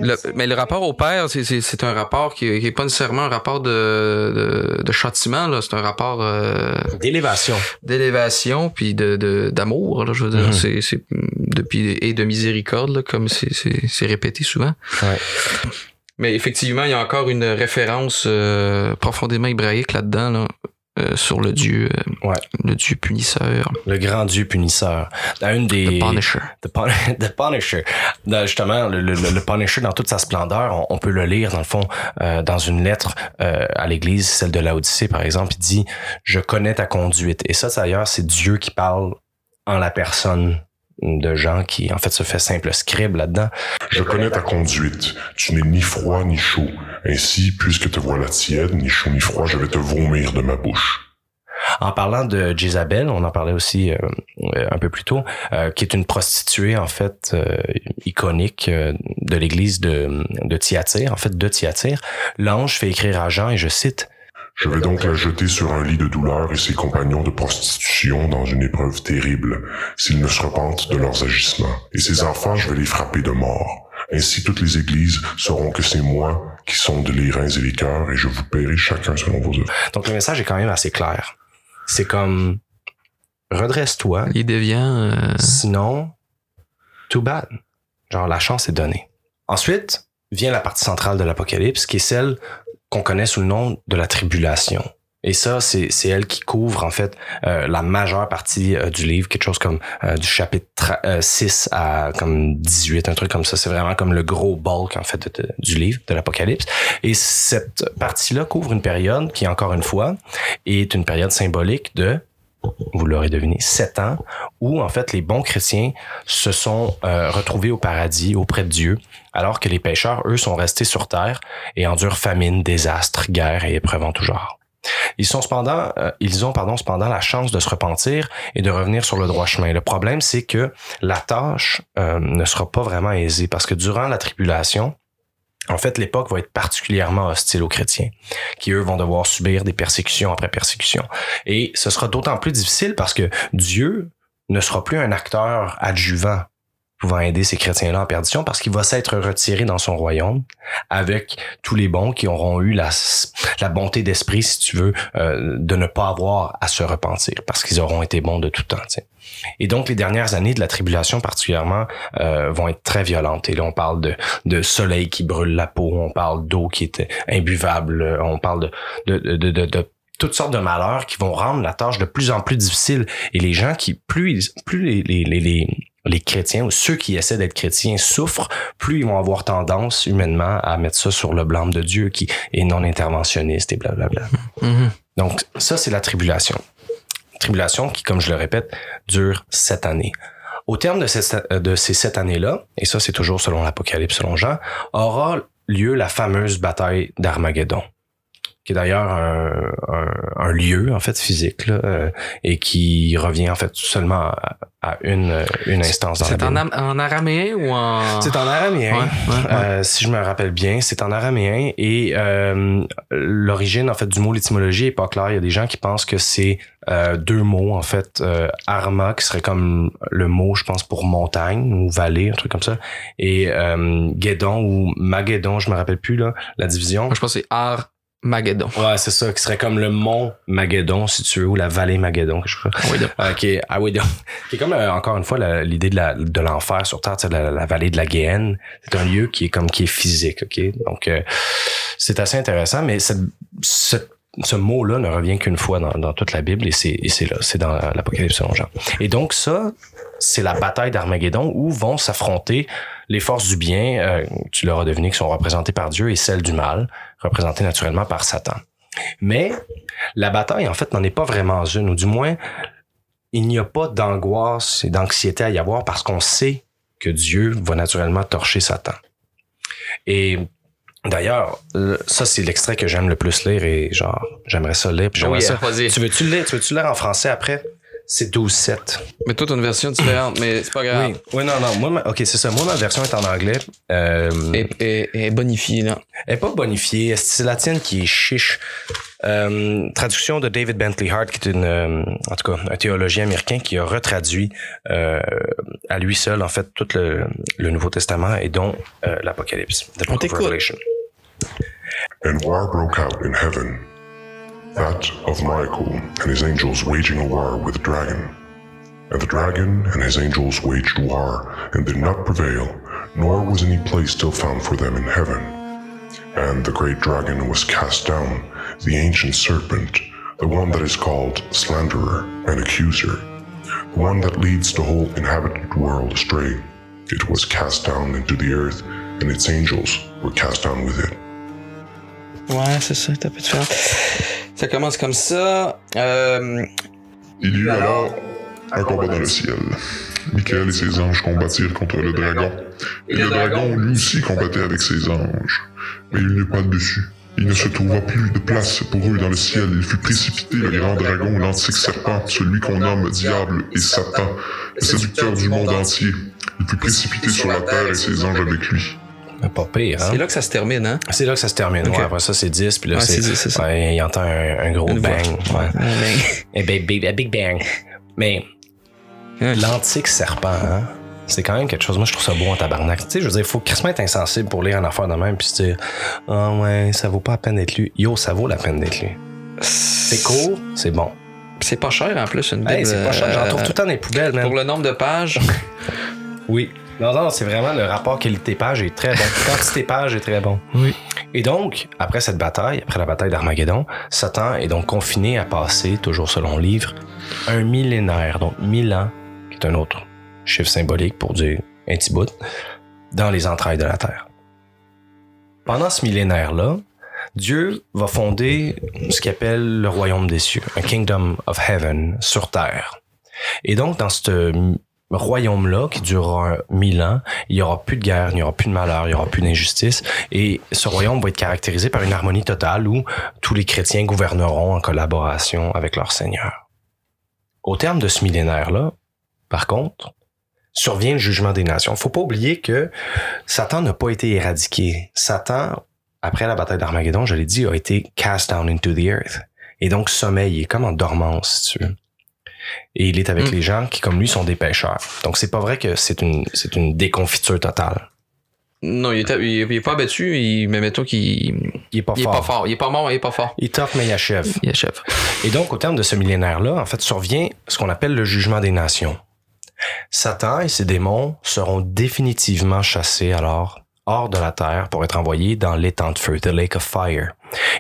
Le- mais le rapport au Père, c'est, c'est, c'est un rapport qui, est- qui est pas nécessairement un rapport de, de, de châtiment, là. C'est un rapport euh, D'élévation. d'élévation puis de, de d'amour là je veux dire Mhm. c'est c'est depuis et de miséricorde là, comme c'est c'est c'est répété souvent Ouais. mais effectivement il y a encore une référence euh, profondément hébraïque là-dedans là, euh, sur le dieu euh, Ouais. le dieu punisseur Le grand Dieu punisseur. Dans une des. le Punisher The, Pun- The Punisher. Dans, justement, le, le, le Punisher dans toute sa splendeur, on, on peut le lire dans le fond euh, dans une lettre euh, à l'Église, celle de Laodicée par exemple. Il dit :« Je connais ta conduite. » Et ça, d'ailleurs, c'est Dieu qui parle en la personne de gens qui, en fait, se fait simple scribe là-dedans. Je connais ta conduite. Tu n'es ni froid ni chaud. Ainsi, puisque te voilà tiède, ni chaud ni froid, je vais te vomir de ma bouche. En parlant de Jezabel, on en parlait aussi euh, euh, un peu plus tôt, euh, qui est une prostituée en fait euh, iconique euh, de l'église de, de Thyatire, en fait de Thyatire. L'ange fait écrire à Jean et je cite Je vais donc la jeter sur un lit de douleur et ses compagnons de prostitution dans une épreuve terrible, s'ils ne se repentent de leurs agissements. Et ses enfants, je vais les frapper de mort. Ainsi toutes les églises sauront que c'est moi qui sonde les reins et les cœurs, et je vous paierai chacun selon vos œuvres. Donc le message est quand même assez clair. C'est comme redresse-toi, Il devient. euh, sinon too bad. Genre la chance est donnée. Ensuite vient la partie centrale de l'Apocalypse, qui est celle qu'on connaît sous le nom de la tribulation. Et ça, c'est c'est elle qui couvre en fait euh, la majeure partie euh, du livre, quelque chose comme euh, du chapitre tra- euh, 6 à comme 18, un truc comme ça. C'est vraiment comme le gros bulk en fait de- du livre, de l'Apocalypse. Et cette partie-là couvre une période qui, encore une fois, est une période symbolique de, vous l'aurez deviné, sept ans, où en fait les bons chrétiens se sont euh, retrouvés au paradis auprès de Dieu, alors que les pécheurs, eux, sont restés sur terre et endurent famine, désastre, guerre et épreuve en tout genre. Ils sont cependant, euh, ils ont pardon cependant la chance de se repentir et de revenir sur le droit chemin. Le problème, c'est que la tâche euh, ne sera pas vraiment aisée parce que durant la tribulation, en fait, l'époque va être particulièrement hostile aux chrétiens, qui eux vont devoir subir des persécutions après persécutions. Et ce sera d'autant plus difficile parce que Dieu ne sera plus un acteur adjuvant pouvant aider ces chrétiens-là en perdition parce qu'il va s'être retiré dans son royaume avec tous les bons qui auront eu la, la bonté d'esprit, si tu veux, euh, de ne pas avoir à se repentir parce qu'ils auront été bons de tout temps. Et donc, les dernières années de la tribulation particulièrement euh, vont être très violentes. Et là, on parle de, de soleil qui brûle la peau, on parle d'eau qui est imbuvable, euh, on parle de, de, de, de, toutes sortes de malheurs qui vont rendre la tâche de plus en plus difficile. Et les gens qui, plus, plus les, les chrétiens ou ceux qui essaient d'être chrétiens souffrent, plus ils vont avoir tendance humainement à mettre ça sur le blâme de Dieu qui est non interventionniste et blablabla. mhm. Donc ça, c'est la tribulation. Tribulation qui, comme je le répète, dure sept années. Au terme de, de ces sept années-là, et ça c'est toujours selon l'Apocalypse, selon Jean, aura lieu la fameuse bataille d'Armageddon qui est d'ailleurs un, un, un, lieu en fait physique là, euh, et qui revient en fait seulement à, à une, une instance dans C'est en, en araméen ou en. C'est en araméen. Ouais, ouais, ouais. Euh, si je me rappelle bien, c'est en araméen et euh, l'origine en fait du mot, l'étymologie est pas claire. Il y a des gens qui pensent que c'est euh, deux mots en fait. Euh, arma qui serait comme le mot, je pense, pour montagne ou vallée, un truc comme ça, et euh, Guédon ou Maguédon, je me rappelle plus là, la division. Moi, je pense que c'est Armageddon. Ouais, c'est ça, qui serait comme le mont Maguédon, si tu veux, ou la vallée Maguédon, quelque chose ça. Oui, donc. Euh, qui est, ah oui, donc, qui est comme euh, encore une fois l'idée de l'enfer sur terre, tu sais, la, la vallée de la Guéhenne. C'est un lieu qui est comme qui est physique, ok? Donc euh, c'est assez intéressant, mais cette, cette- ce mot-là ne revient qu'une fois dans, dans toute la Bible et c'est et c'est là, c'est dans l'Apocalypse selon Jean. Et donc ça, c'est la bataille d'Armageddon où vont s'affronter les forces du bien, euh, tu l'auras deviné, qui sont représentées par Dieu et celles du mal, représentées naturellement par Satan. Mais la bataille, en fait, n'en est pas vraiment une, ou du moins, il n'y a pas d'angoisse et d'anxiété à y avoir parce qu'on sait que Dieu va naturellement torcher Satan. Et d'ailleurs, le- ça c'est l'extrait que j'aime le plus lire et genre, j'aimerais ça lire. puis ça. Tu veux-tu le lire? Tu veux-tu le lire en français après? C'est 12-7. Mais toi, t'as une version différente, mais c'est pas grave. Oui, oui, non, non. Moi, ma- ok, c'est ça. Moi, ma version est en anglais. Euh, Et, et, et bonifié, là. elle est pas bonifiée. C'est la tienne qui est chiche? Euh, traduction de David Bentley Hart, qui est une, euh, en tout cas, un théologien américain qui a retraduit euh, à lui seul, en fait, tout le, le Nouveau Testament et dont euh, l'Apocalypse. The On Book of t'écoute. Revelation. And war broke out in heaven, that of Michael and his angels waging a war with the dragon. And the dragon and his angels waged war, and did not prevail, nor was any place still found for them in heaven. And the great dragon was cast down, the ancient serpent, the one that is called slanderer and accuser, the one that leads the whole inhabited world astray. It was cast down into the earth, and its angels were cast down with it. Ouais, c'est ça, t'as peu différent. Ça commence comme ça. Euh, Il y eut alors Un combat dans le ciel. Michael et ses anges combattirent contre le dragon. Et le dragon, lui aussi, combattait avec ses anges. Mais il n'eut pas de dessus. Il ne se trouva plus de place pour eux dans le ciel. Il fut précipité, le grand dragon, l'antique serpent, celui qu'on nomme Diable et Satan, le séducteur du monde entier. Il fut précipité sur la terre et ses anges avec lui. Pas pire, hein? C'est là que ça se termine, hein? C'est là que ça se termine. Ouais, après ça, c'est 10, puis là, Ouais, c'est. c'est 10, c'est ça. Ouais, il entend un, un gros Une bang. Un big, big, bang. Mais l'antique serpent, hein? C'est quand même quelque chose. Moi, je trouve ça beau en tabarnak. Tu sais, je veux dire, il faut crissement être insensible pour lire une affaire de même puis se dire, ah ouais, ça vaut pas la peine d'être lu. Yo, ça vaut la peine d'être lu. C'est court, c'est bon. C'est pas cher en plus, une Hey, Bible. c'est pas cher. J'en euh, trouve tout le temps dans les poubelles, man. Pour le nombre de pages, Oui. Non, non, c'est vraiment le rapport qualité-page est très bon. Quantité-page est très bon. Oui. Et donc, après cette bataille, après la bataille d'Armageddon, Satan est donc confiné à passer, toujours selon le livre, un millénaire, donc mille ans, qui est un autre chiffre symbolique pour dire un petit bout, dans les entrailles de la terre. Pendant ce millénaire-là, Dieu va fonder ce qu'il appelle le royaume des cieux, un kingdom of heaven sur terre. Et donc, dans ce royaume-là, qui durera mille ans, il y aura plus de guerre, il n'y aura plus de malheur, il n'y aura plus d'injustice. Et ce royaume va être caractérisé par une harmonie totale où tous les chrétiens gouverneront en collaboration avec leur Seigneur. Au terme de ce millénaire-là, par contre, survient le jugement des nations. Faut pas oublier que Satan n'a pas été éradiqué. Satan, après la bataille d'Armageddon, je l'ai dit, a été cast down into the earth. Et donc sommeil, il est comme en dormance, si tu veux. Et il est avec Mm. les gens qui, comme lui, sont des pêcheurs. Donc c'est pas vrai que c'est une, c'est une déconfiture totale. non, il est, il est- il est pas abattu, il, mais mettons qu'il Il est pas il est fort. pas fort. Il est pas mort, il est pas fort. Il est tough, mais il achève. Il achève. Et donc, au terme de ce millénaire-là, en fait, survient ce qu'on appelle le jugement des nations. Satan et ses démons seront définitivement chassés alors hors de la terre pour être envoyés dans l'étang de feu, the lake of fire.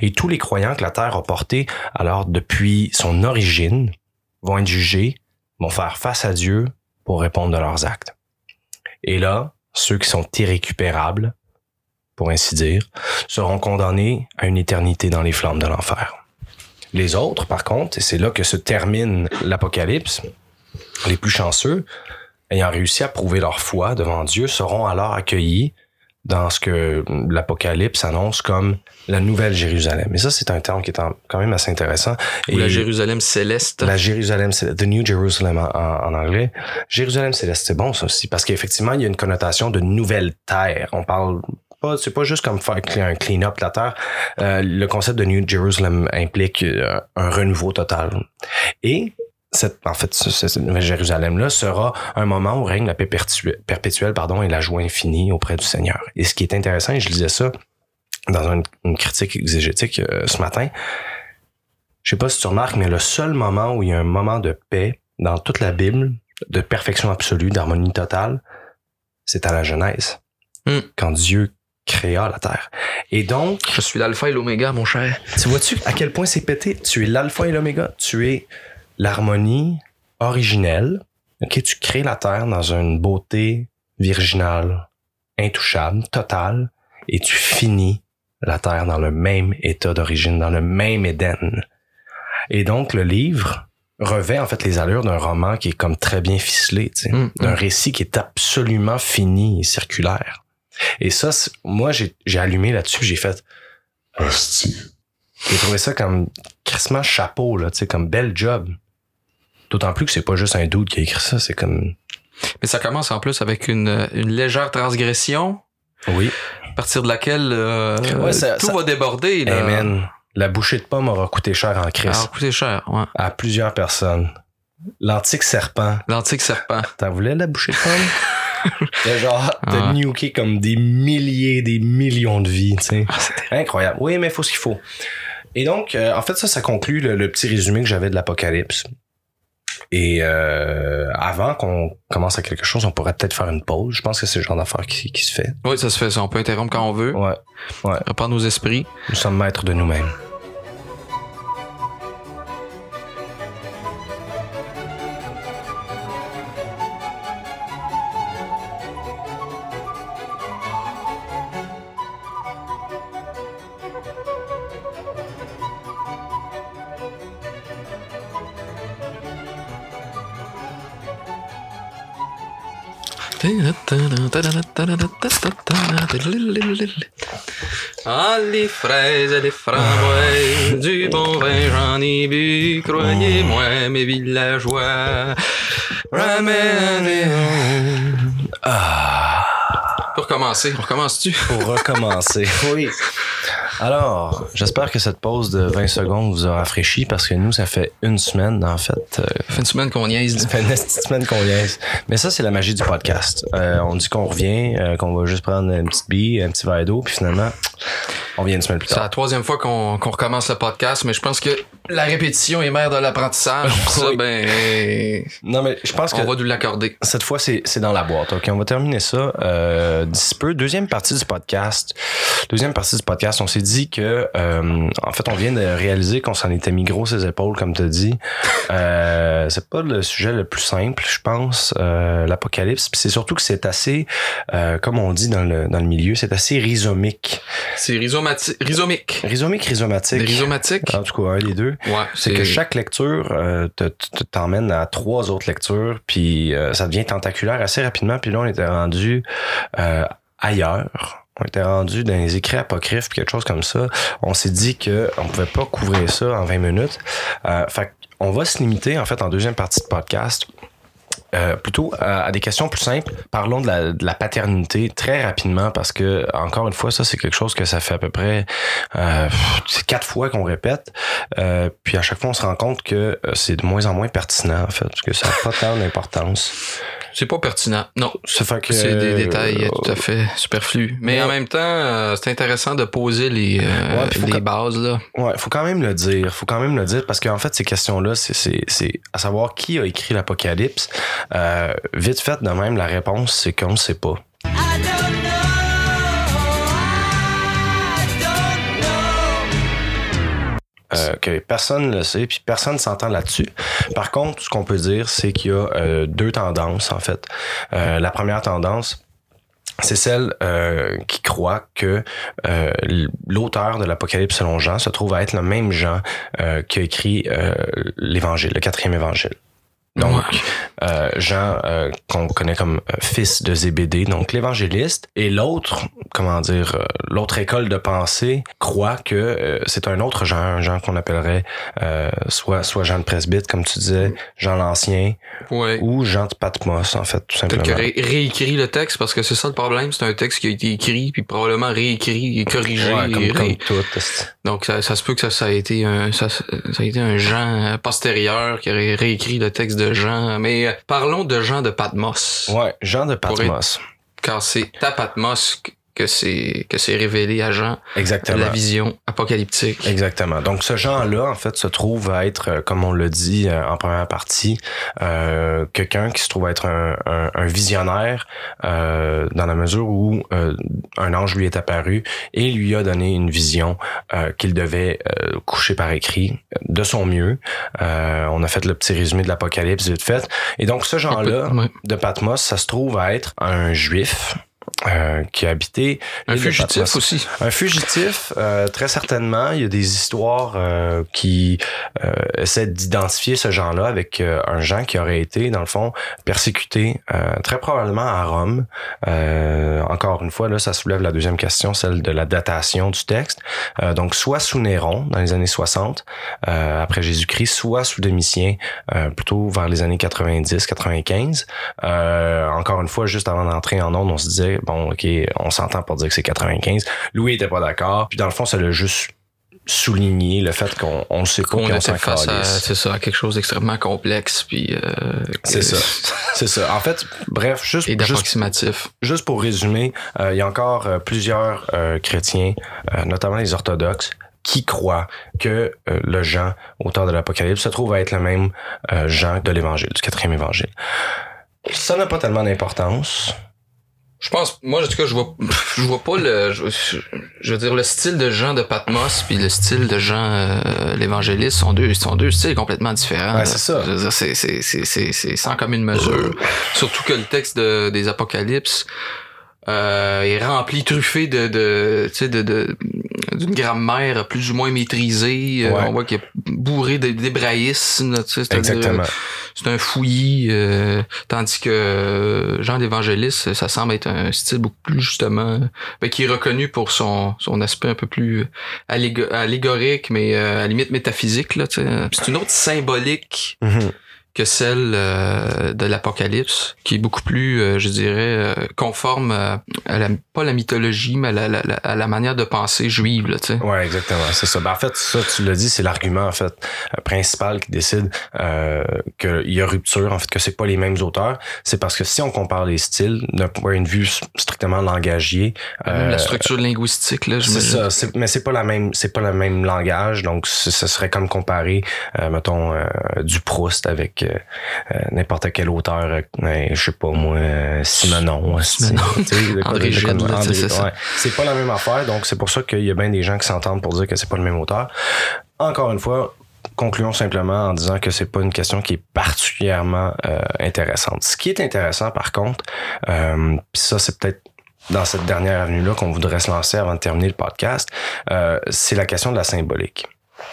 Et tous les croyants que la terre a portés alors depuis son origine vont être jugés, vont faire face à Dieu pour répondre de leurs actes. Et là, ceux qui sont irrécupérables, pour ainsi dire, seront condamnés à une éternité dans les flammes de l'enfer. Les autres, par contre, et c'est là que se termine l'Apocalypse, les plus chanceux, ayant réussi à prouver leur foi devant Dieu, seront alors accueillis dans ce que l'Apocalypse annonce comme la Nouvelle Jérusalem. Et ça, c'est un terme qui est en- quand même assez intéressant. Ou la Jérusalem céleste. la Jérusalem, c'est The New Jerusalem en, anglais. Jérusalem céleste, c'est bon ça aussi, parce qu'effectivement, il y a une connotation de nouvelle terre. On parle pas, c'est pas juste comme faire un clean-up de la terre. Euh, le concept de New Jerusalem implique euh, un renouveau total. Et cette, en fait, ce- cette nouvelle Jérusalem-là sera un moment où règne la paix perpétuelle, pardon, et la joie infinie auprès du Seigneur. Et ce qui est intéressant, et je lisais ça dans une, une critique exégétique euh, ce matin, je sais pas si tu remarques, mais le seul moment où il y a un moment de paix dans toute la Bible, de perfection absolue, d'harmonie totale, c'est à la Genèse. Hmm. Quand Dieu créa la terre. Et donc, Je suis l'alpha et l'oméga, mon cher. tu vois-tu à quel point c'est pété? Tu es l'alpha et l'oméga. Tu es l'harmonie originelle. Ok, tu crées la terre dans une beauté virginale, intouchable, totale, et tu finis la terre dans le même état d'origine, dans le même Éden. Et donc, le livre revêt en fait les allures d'un roman qui est comme très bien ficelé, tu sais, Mm, d'un mm. récit qui est absolument fini et circulaire. Et ça, moi, j'ai allumé là-dessus, j'ai fait, j'ai trouvé ça comme crissement chapeau, là, tu sais, comme bel job. D'autant plus que c'est pas juste un dude qui a écrit ça, c'est comme, Mais ça commence en plus avec une, une légère transgression, oui, à partir de laquelle euh, Ouais, ça- tout ça- va déborder. Là. Amen. La bouchée de pomme aura coûté cher en crise Alors, coûté cher, ouais. à plusieurs personnes. L'antique serpent, L'antique serpent. t'en voulais la bouchée de pomme? T'as genre, t'as nuké comme des milliers, des millions de vies, tu sais. Ah, c'était- Incroyable. Oui, mais il faut ce qu'il faut. Et donc, euh, en fait, ça, ça conclut le, le petit résumé que j'avais de l'Apocalypse. Et euh, avant qu'on commence à quelque chose, on pourrait peut-être faire une pause. Je pense que c'est le genre d'affaire qui, qui se fait. Oui, ça se fait ça. On peut interrompre quand on veut. Ouais, Reprendre nos esprits. nous sommes maîtres de nous-mêmes. Ah, les fraises et les framboises, du bon vin j'en ai bu, croyez-moi, mes villageois. Ramène Ah, Pour commencer, on recommence-tu? pour recommencer. oui. Alors, j'espère que cette pause de 20 secondes vous a rafraîchi parce que nous, ça fait une semaine, en fait. euh, Ça fait une semaine qu'on niaise. Ça fait une petite semaine qu'on niaise. Mais ça, c'est la magie du podcast. Euh, on dit qu'on revient, euh, qu'on va juste prendre une petite bille, un petit verre d'eau, puis finalement, on vient une semaine plus C'est la tard. troisième fois qu'on qu'on recommence le podcast, mais je pense que la répétition est mère de l'apprentissage. Ça, ben, Non, mais je pense que on va l'accorder. cette fois, c'est dans la boîte. OK, on va terminer ça euh, d'ici peu. Deuxième partie du podcast. Deuxième partie du podcast, on s'est dit que, euh, en fait, on vient de réaliser qu'on s'en était mis gros ses épaules, comme tu as dit. Euh, c'est pas le sujet le plus simple, je pense, euh, l'apocalypse. Puis c'est surtout que c'est assez, euh, comme on dit dans le, dans le milieu, c'est assez rhizomique. C'est rhizomati- rhizomique. Rhizomique, rhizomatique. Rhizomatique? En tout cas, un des deux. Ouais, C'est que chaque lecture euh, te- te- t'emmène à trois autres lectures, puis euh, ça devient tentaculaire assez rapidement. Puis là, on était rendu euh, ailleurs. On était rendu dans les écrits apocryphes, puis quelque chose comme ça. On s'est dit que on pouvait pas couvrir ça en 20 minutes. Fait on va se limiter, en fait, en deuxième partie de podcast, euh, plutôt à, à des questions plus simples. Parlons de la, de la paternité très rapidement parce que, encore une fois, ça, c'est quelque chose que ça fait à peu près euh, quatre fois qu'on répète. Euh, puis à chaque fois, on se rend compte que euh, c'est de moins en moins pertinent, en fait, parce que ça n'a pas tant d'importance. C'est pas pertinent. Non. Que, C'est des euh, détails euh, tout à fait superflus. Mais en même temps, euh, c'est intéressant de poser les, euh, Ouais, les bases. Là. Ouais, faut quand même le dire. Faut quand même le dire parce qu'en fait, ces questions-là, c'est à savoir qui a écrit l'Apocalypse. Euh, vite fait, de même, la réponse, c'est qu'on ne sait pas. Euh, personne ne le sait, puis personne ne s'entend là-dessus. Par contre, ce qu'on peut dire, c'est qu'il y a euh, deux tendances, en fait. Euh, la première tendance, c'est celle qui croit que l'auteur de l'Apocalypse selon Jean se trouve à être le même Jean qui a écrit l'Évangile, le quatrième Évangile. Donc, euh, Jean, euh, qu'on connaît comme euh, fils de Zébédée, donc l'évangéliste, et l'autre, comment dire, euh, l'autre école de pensée croit que euh, c'est un autre Jean, un Jean qu'on appellerait euh, soit soit Jean de Presbyte, comme tu disais, Jean l'Ancien, Ouais. ou Jean de Patmos, en fait, tout simplement. que ré- réécrit le texte parce que c'est ça le problème. C'est un texte qui a été écrit puis probablement réécrit et corrigé. Ouais, comme, et comme ré- tout. Donc ça, ça se peut que ça, ça a été un ça, ça a été un Jean postérieur qui aurait réécrit le texte de Jean. Mais euh, parlons de Jean de Patmos. Ouais, Jean de Patmos. Car c'est à Patmos que c'est que c'est révélé à Jean Exactement. la vision apocalyptique. Exactement. Donc ce genre-là, en fait, se trouve à être, euh, comme on le dit euh, en première partie, euh, quelqu'un qui se trouve à être un, un- un visionnaire euh, dans la mesure où euh, un ange lui est apparu et lui a donné une vision euh, qu'il devait euh, coucher par écrit de son mieux. Euh, on a fait le petit résumé de l'Apocalypse vite fait. Et donc ce genre-là Ouais. de Patmos, ça se trouve à être un juif. Euh, qui a habité Un fugitif aussi. Un fugitif, euh, très certainement. Il y a des histoires euh, qui euh, essaient d'identifier ce genre-là avec euh, un Jean qui aurait été, dans le fond, persécuté euh, très probablement à Rome. Euh, encore une fois, là, ça soulève la deuxième question, celle de la datation du texte. Euh, donc, soit sous Néron, dans les années 60, euh, après Jésus-Christ, soit sous Domitien, euh, plutôt vers les années 90-95. Euh, encore une fois, juste avant d'entrer en onde, on se disait, bon, OK, on s'entend pour dire que c'est 95. Louis était pas d'accord. Puis dans le fond, ça l'a juste souligné le fait qu'on on sait pas Qu'on était face à, c'est ça, à quelque chose d'extrêmement complexe puis euh, C'est que- ça. C'est ça. En fait, bref, juste, et juste, pour résumer, euh, il y a encore euh, plusieurs chrétiens, notamment les orthodoxes, qui croient que euh, le Jean, auteur de l'Apocalypse, se trouve à être le même euh, Jean de l'Évangile, du quatrième Évangile. Ça n'a pas tellement d'importance. Je pense, moi, en tout cas, je vois, je vois pas le, je, veux dire, le style de Jean de Patmos puis le style de Jean euh, l'évangéliste sont deux, sont deux styles complètement différents. Ouais, c'est ça. Je veux dire, c'est, c'est, c'est, c'est, c'est sans commune mesure. Surtout que le texte de- des Apocalypses euh, est rempli, truffé de, de, tu sais, de, de, d'une grammaire plus ou moins maîtrisée. Euh, Ouais. on voit qu'il est bourré d'hébraïsme, Exactement. C'est un fouillis, euh, tandis que euh, Jean d'Évangéliste, ça semble être un style beaucoup plus justement, ben, qui est reconnu pour son, son aspect un peu plus allégo- allégorique, mais euh, à la limite métaphysique. C'est une autre symbolique Mhm. Que celle euh, de l'Apocalypse, qui est beaucoup plus, euh, je dirais, euh, conforme euh, à la, pas la mythologie, mais à la, la- à la manière de penser juive. Là. Ouais, exactement. C'est ça. Ben, en fait, ça, tu l'as dit, c'est l'argument en fait euh, principal qui décide euh, qu'il y a rupture, en fait, que c'est pas les mêmes auteurs. C'est parce que si on compare les styles d'un point de vue strictement langagier, Même euh, la structure linguistique, là, c'est j'imagine. ça. c'est- Mais c'est pas la même, c'est pas le même langage. Donc, ce serait comme comparer, euh, mettons, euh, du Proust avec euh, euh, n'importe quel auteur, euh, euh, je sais pas moi, euh, Simonon. André c'est pas la même affaire, donc c'est pour ça qu'il y a bien des gens qui s'entendent pour dire que c'est pas le même auteur. Encore une fois, concluons simplement en disant que c'est pas une question qui est particulièrement euh, intéressante. Ce qui est intéressant, par contre, euh, pis ça c'est peut-être dans cette dernière avenue-là qu'on voudrait se lancer avant de terminer le podcast, euh, c'est la question de la symbolique.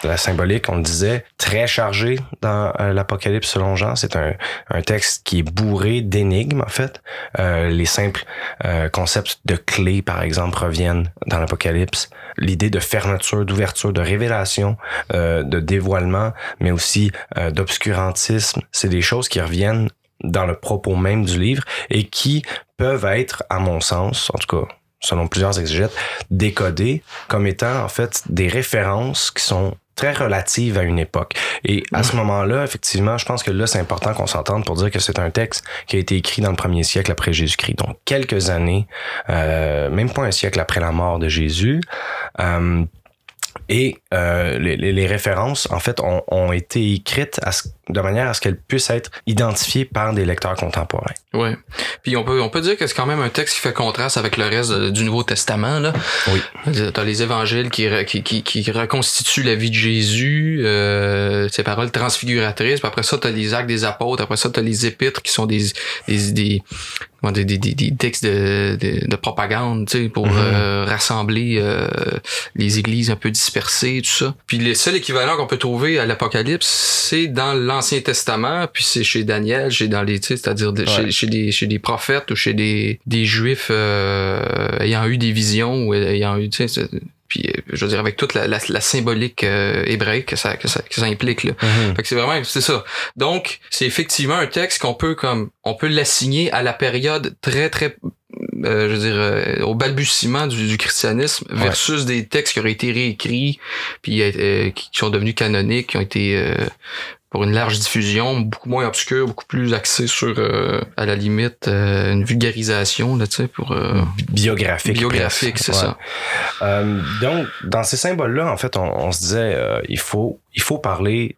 La symbolique, on le disait, très chargée dans euh, l'Apocalypse selon Jean. C'est un, un texte qui est bourré d'énigmes, en fait. Euh, les simples euh, concepts de clés, par exemple, reviennent dans l'Apocalypse. L'idée de fermeture, d'ouverture, de révélation, euh, de dévoilement, mais aussi euh, d'obscurantisme, c'est des choses qui reviennent dans le propos même du livre et qui peuvent être, à mon sens, en tout cas selon plusieurs exégètes, décodées comme étant en fait des références qui sont très relatives à une époque. Et à ce moment-là, effectivement, je pense que là, c'est important qu'on s'entende pour dire que c'est un texte qui a été écrit dans le premier siècle après Jésus-Christ. Donc, quelques années, euh, même pas un siècle après la mort de Jésus. Euh, et euh, les, les- les références, en fait, ont, ont été écrites à ce- de manière à ce qu'elles puissent être identifiées par des lecteurs contemporains. Ouais. Puis on peut on peut dire que c'est quand même un texte qui fait contraste avec le reste de- du Nouveau Testament là. Oui. T'as les évangiles qui, qui, qui, qui reconstituent la vie de Jésus, euh, ses paroles transfiguratrices. Puis après ça, t'as les actes des apôtres. Après ça, t'as les épîtres qui sont des des des des, des, des textes de, de, de propagande, tu sais, pour Mhm. euh, rassembler euh, les églises un peu dispersées, tout ça. Puis le seul équivalent qu'on peut trouver à l'Apocalypse, c'est dans l'Ancien Testament, puis c'est chez Daniel, chez dans les, tu sais, c'est-à-dire chez, des chez des prophètes ou chez des des juifs euh, ayant eu des visions ou ayant eu, tu sais, c'est- puis euh, je veux dire avec toute la, la, la symbolique euh, hébraïque que ça que ça que ça implique là. Fait que c'est vraiment c'est ça. Donc c'est effectivement un texte qu'on peut comme on peut l'assigner à la période très très euh, je veux dire euh, au balbutiement du, du christianisme versus des textes qui auraient été réécrits puis euh, qui qui sont devenus canoniques, qui ont été euh, pour une large diffusion, beaucoup moins obscur, beaucoup plus axé sur euh, à la limite euh, une vulgarisation là, tu sais pour euh, Biographique. biographique, c'est Ouais. ça. Euh, donc, dans ces symboles-là, en fait, on, on se disait, euh, il faut, il faut parler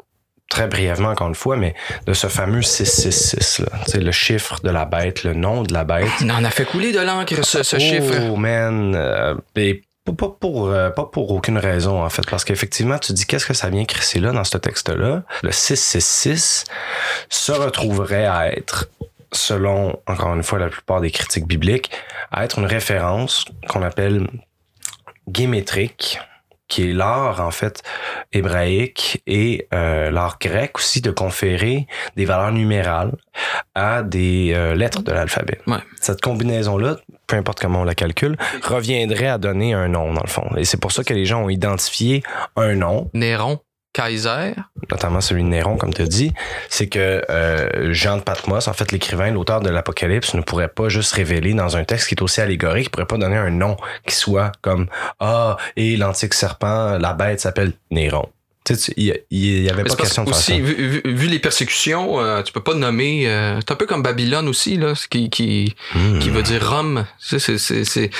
très brièvement encore une fois, mais de ce fameux 666, là. Tu sais, le chiffre de la bête, le nom de la bête. Il en a fait couler de l'encre ce, ce oh, chiffre. man. euh, et pas, pas pour, euh, pas pour aucune raison, en fait. Parce qu'effectivement, tu dis, qu'est-ce que ça vient crisser là, dans ce texte-là? Le 666 se retrouverait à être, selon, encore une fois, la plupart des critiques bibliques, à être une référence qu'on appelle guémétrique, qui est l'art, en fait, hébraïque et euh, l'art grec aussi de conférer des valeurs numérales à des euh, lettres de l'alphabet. Ouais. Cette combinaison-là, peu importe comment on la calcule, reviendrait à donner un nom, dans le fond. Et c'est pour ça que les gens ont identifié un nom, Néron, Kaiser. notamment celui de Néron, comme tu as dit, c'est que euh, Jean de Patmos, en fait, l'écrivain, l'auteur de l'Apocalypse, ne pourrait pas juste révéler dans un texte qui est aussi allégorique, il pourrait pas donner un nom qui soit comme Ah, et l'antique serpent, la bête s'appelle Néron. Tu sais, il y- il y avait Mais pas question de faire ça. aussi, vu, vu- vu les persécutions, euh, tu peux pas nommer. euh, c'est un peu comme Babylone aussi, là, ce qui, qui, Hmm. qui veut dire Rome. Tu sais, c'est-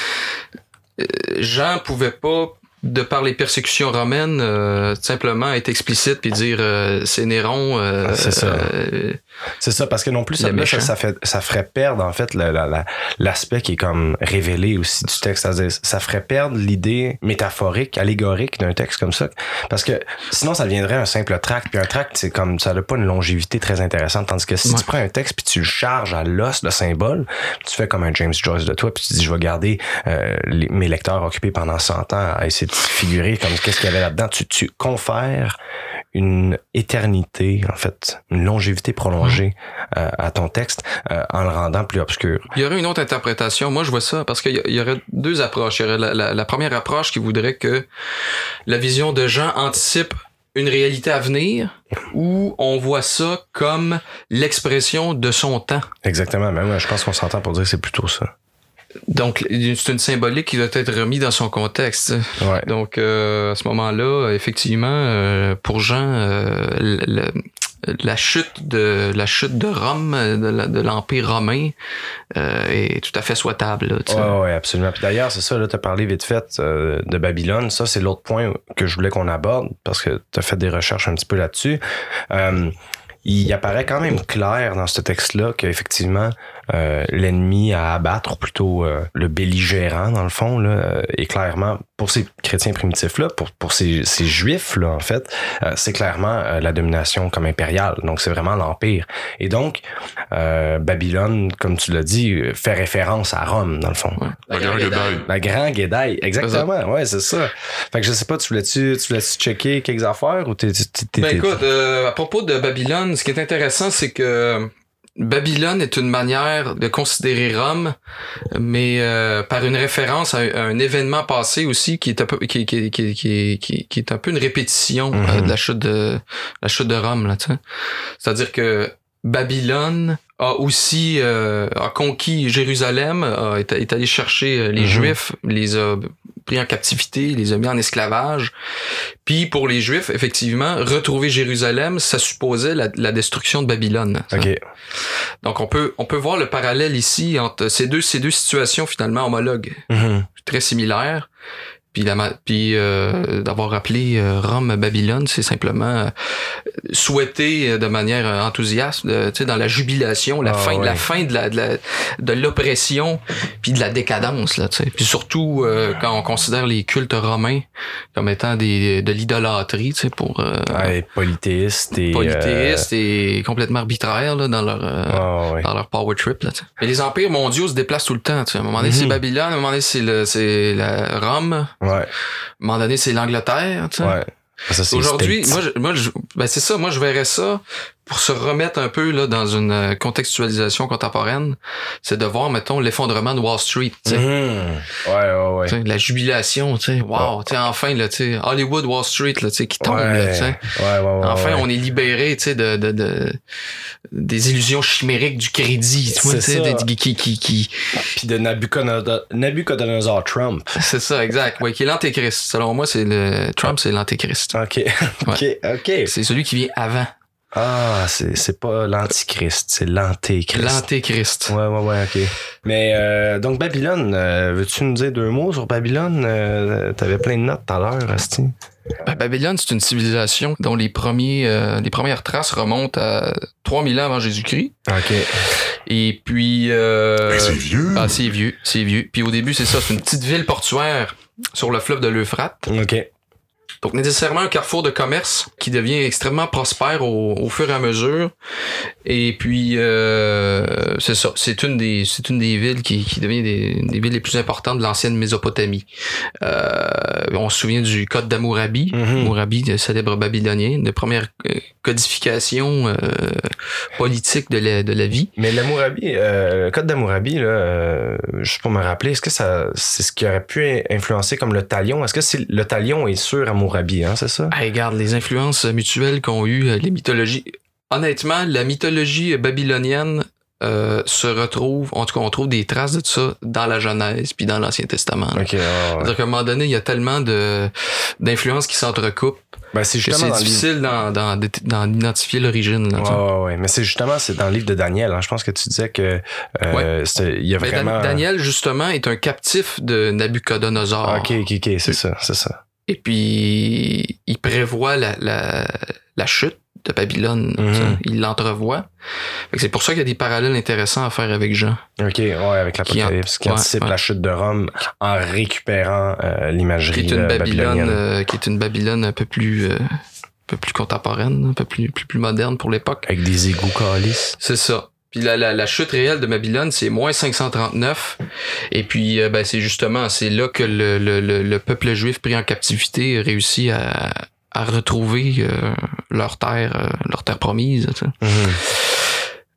euh, Jean pouvait pas, de par les persécutions romaines, euh, simplement être explicite puis dire euh, c'est Néron. euh, Ah, c'est ça. euh, C'est ça, parce que non plus, ça, là, ça, fait, ça ferait perdre, en fait, le- la- la- l'aspect qui est comme révélé aussi du texte. C'est-à-dire, ça ferait perdre l'idée métaphorique, allégorique d'un texte comme ça. Parce que sinon, ça deviendrait un simple tract. Puis un tract, c'est comme, ça n'a pas une longévité très intéressante. Tandis que si Ouais. tu prends un texte puis tu le charges à l'os, le symbole, tu fais comme un James Joyce de toi, puis tu dis, je vais garder euh, les- mes lecteurs occupés pendant 100 ans à essayer c'est figuré comme qu'est-ce qu'il y avait là-dedans? Tu, tu confères une éternité, en fait, une longévité prolongée euh, à ton texte euh, en le rendant plus obscur. Il y aurait une autre interprétation. Moi, je vois ça parce qu'il y, aurait deux approches. Il y aurait la, la- la première approche qui voudrait que la vision de Jean anticipe une réalité à venir où on voit ça comme l'expression de son temps. Exactement. Mais ouais, je pense qu'on s'entend pour dire que c'est plutôt ça. Donc, c'est une symbolique qui doit être remise dans son contexte. Ouais. Donc, euh, à ce moment-là, effectivement, euh, pour Jean, euh, le- le- la chute de la chute de Rome, de l'Empire romain, euh, est tout à fait souhaitable. tu sais. Ouais, absolument. Puis d'ailleurs, c'est ça, là, t'as parlé vite fait euh, de Babylone. Ça, c'est l'autre point que je voulais qu'on aborde parce que t'as fait des recherches un petit peu là-dessus. Euh, il apparaît quand même clair dans ce texte-là qu'effectivement, l'ennemi à abattre, ou plutôt euh, le belligérant, dans le fond, là, euh, est clairement, pour ces chrétiens primitifs-là, pour, pour ces, ces juifs-là, en fait, euh, c'est clairement euh, la domination comme impériale. Donc, c'est vraiment l'Empire. Et donc, euh, Babylone, comme tu l'as dit, euh, fait référence à Rome, dans le fond. La grande Guédaille. La Grand Guédaille, exactement. Ouais, c'est ça. Fait que je sais pas, tu voulais-tu, tu voulais checker quelques affaires ou t'es, t'es, t'es- Ben t'es- écoute, euh, à propos de Babylone, ce qui est intéressant, c'est que Babylone est une manière de considérer Rome, mais euh, par une référence à un, à un événement passé aussi qui est un peu qui, qui, qui, qui, est un peu une répétition euh, Mhm. de la chute de la chute de Rome là. C'est-à-dire que Babylone a aussi euh, a conquis Jérusalem, a, est, est allé chercher les Mhm. Juifs, les a pris en captivité, les a mis en esclavage. Puis pour les Juifs, effectivement, retrouver Jérusalem, ça supposait la, la destruction de Babylone. Donc on peut on peut voir le parallèle ici entre ces deux ces deux situations finalement homologues, Mhm. très similaires. Puis, euh, d'avoir appelé euh, Rome Babylone, c'est simplement euh, souhaiter euh, de manière enthousiaste, tu sais, dans la jubilation, la Ah, fin, ouais. la fin de la de l'oppression, puis de la décadence là, tu sais. Puis surtout euh, quand on considère les cultes romains comme étant des de l'idolâtrie, tu sais, pour euh, Ouais, polythéiste et. polythéistes et complètement arbitraires là, dans leur ah, ouais. dans leur power trip là. tu sais. Mais les empires mondiaux se déplacent tout le temps. tu sais. À un moment donné, Mhm. c'est Babylone, à un moment donné, c'est le c'est la Rome, à Ouais. un moment donné, c'est l'Angleterre. tu sais. Ouais. Aujourd'hui, moi, je, moi, je- ben c'est ça. Moi, je verrais ça pour se remettre un peu là dans une euh, contextualisation contemporaine. C'est de voir, mettons, l'effondrement de Wall Street. Mhm. Ouais, ouais, ouais. La jubilation, tu sais, wow, enfin là, tu sais, Hollywood, Wall Street, là, tu sais, qui tombe, là, tu sais. ouais, ouais, ouais, Enfin, on est libéré, tu sais, de, de, de, des illusions chimériques du crédit, tu sais, qui, qui, qui, Puis de Nabucodonosor, Nabucodonosor Trump. c'est ça, exact, ouais, qui est l'antéchrist. Selon moi, c'est le, Trump, c'est l'antéchrist. Ok. ok. Ok. C'est celui qui vient avant. Ah, c'est, c'est pas l'antichrist, c'est l'antéchrist. L'antéchrist. Ouais, ouais, ouais, ok. Mais euh, donc Babylone, euh, veux-tu nous dire deux mots sur Babylone? Euh, T'avais plein de notes tout à l'heure, Asti. Ben, Babylone, c'est une civilisation dont les premiers, euh, les premières traces remontent à 3000 ans avant Jésus-Christ. Ok. Et puis, euh, c'est vieux. ah, c'est vieux, c'est vieux. Puis au début, c'est ça, c'est une petite ville portuaire sur le fleuve de l'Euphrate. Ok. Donc nécessairement un carrefour de commerce qui devient extrêmement prospère au, au fur et à mesure. Et puis euh, c'est ça, c'est une des c'est une des villes qui, qui devient des, des villes les plus importantes de l'ancienne Mésopotamie. Euh, on se souvient du code d'Amourabi, Mhm. Hammurabi, le célèbre babylonien, de première euh, codification euh, politique de la, de la vie. Mais l'Amourabi, euh, le code d'Amourabi, là, euh, juste pour me rappeler, est-ce que ça, c'est ce qui aurait pu influencer comme le talion? Est-ce que c'est, le talion est sur Amourabi, hein, c'est ça? Regarde les influences mutuelles qu'ont eu euh, les mythologies. Honnêtement, la mythologie babylonienne euh, se retrouve, en tout cas, on trouve des traces de ça dans la Genèse puis dans l'Ancien Testament. ouais. C'est-à-dire qu'à un moment donné, il y a tellement de d'influences qui s'entrecoupent Ben, c'est difficile d'en, d'en, d'en identifier l'origine. Ouais, ouais. Mais c'est justement, c'est dans le livre de Daniel. hein. Je pense que tu disais que euh, Ouais. il y a Dan- vraiment. Daniel, justement, est un captif de Nabucodonosor. Ok, ok, ok, c'est ça, c'est ça. Et puis, il prévoit la, la, la chute de Babylone. Mhm. Il l'entrevoit. C'est pour ça qu'il y a des parallèles intéressants à faire avec Jean. Ok, ouais, avec l'Apocalypse, qui, ouais, anticipe ouais. la chute de Rome en récupérant euh, Qui l'imagerie est une euh, Babylone, euh, qui est une Babylone un peu plus, euh, un peu plus contemporaine, un peu plus, plus, plus moderne pour l'époque. Avec des égouts calices. C'est ça. Puis la, la, la chute réelle de Babylone, c'est moins 539. Et puis, euh, ben, c'est justement, c'est là que le, le, le, le peuple juif pris en captivité réussit à, à retrouver euh, leur terre, euh, leur terre promise. tu sais.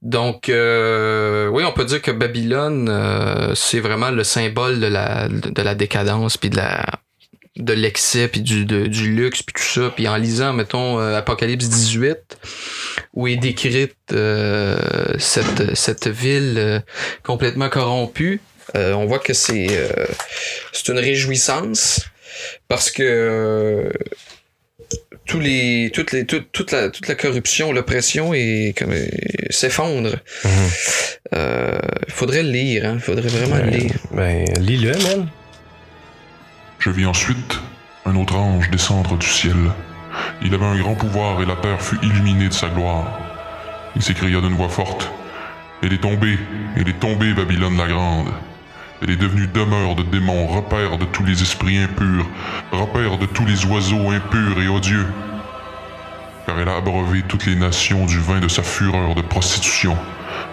Donc, euh, oui, on peut dire que Babylone, euh, c'est vraiment le symbole de la, de la décadence, puis de la de l'excès, puis du, de- du luxe, puis tout ça. Puis en lisant, mettons, euh, Apocalypse 18, où est décrite euh, cette, cette ville euh, complètement corrompue, on voit que c'est c'est une réjouissance, parce que tous les, toutes les, toute, toute, la, toute la corruption, l'oppression comme s'effondre. Euh, faudrait le lire, hein. Faudrait vraiment le lire. Ben, lis-le, man. Je vis ensuite un autre ange descendre du ciel. Il avait un grand pouvoir et la terre fut illuminée de sa gloire. Il s'écria d'une voix forte Elle est tombée, elle est tombée, Babylone la Grande. Elle est devenue demeure de démons, repère de tous les esprits impurs, repère de tous les oiseaux impurs et odieux. Car elle a abreuvé toutes les nations du vin de sa fureur de prostitution.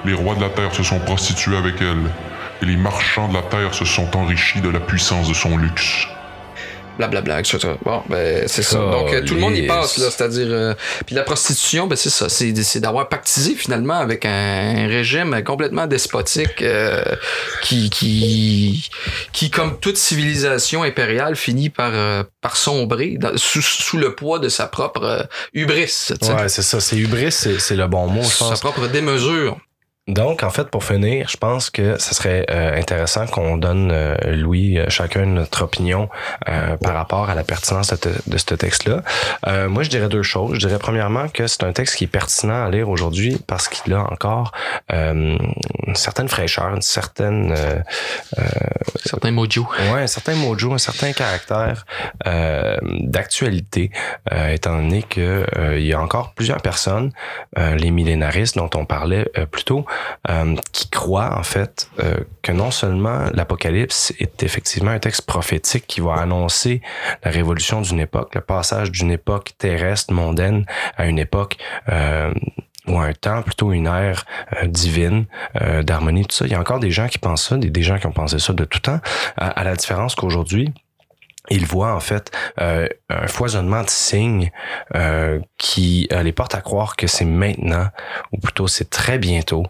Les rois de la terre se sont prostitués avec elle, et les marchands de la terre se sont enrichis de la puissance de son luxe. Blablabla, etc. Bon, ben, c'est ça. Donc, euh, tout le monde y passe, là. C'est-à-dire, euh, puis la prostitution, ben, c'est ça. C'est, d'avoir pactisé, finalement, avec un, régime complètement despotique, euh, qui, qui, qui, comme toute civilisation impériale, finit par, euh, par sombrer dans- sous, sous le poids de sa propre euh, hubris. Ouais, c'est ça. C'est hubris, c'est le bon mot, je sa pense. propre démesure. Donc, en fait, pour finir, je pense que ça serait euh, intéressant qu'on donne, euh, Louis, euh, chacun notre opinion euh, par rapport à la pertinence de, te- de ce texte-là. Euh, moi, je dirais deux choses. Je dirais premièrement que c'est un texte qui est pertinent à lire aujourd'hui parce qu'il a encore euh, une certaine fraîcheur, une certaine... euh, Certains mojo. Ouais, un certain mojo, un certain caractère euh, d'actualité, euh, étant donné que euh, il y a encore plusieurs personnes, euh, les millénaristes dont on parlait euh, plus tôt, qui croient en fait euh, que non seulement l'Apocalypse est effectivement un texte prophétique qui va annoncer la révolution d'une époque, le passage d'une époque terrestre, mondaine, à une époque euh, ou un temps, plutôt une ère euh, divine, euh, d'harmonie, tout ça. Il y a encore des gens qui pensent ça, des, gens qui ont pensé ça de tout temps, à la différence qu'aujourd'hui, ils voient en fait euh, un foisonnement de signes euh, qui euh, les porte à croire que c'est maintenant, ou plutôt c'est très bientôt,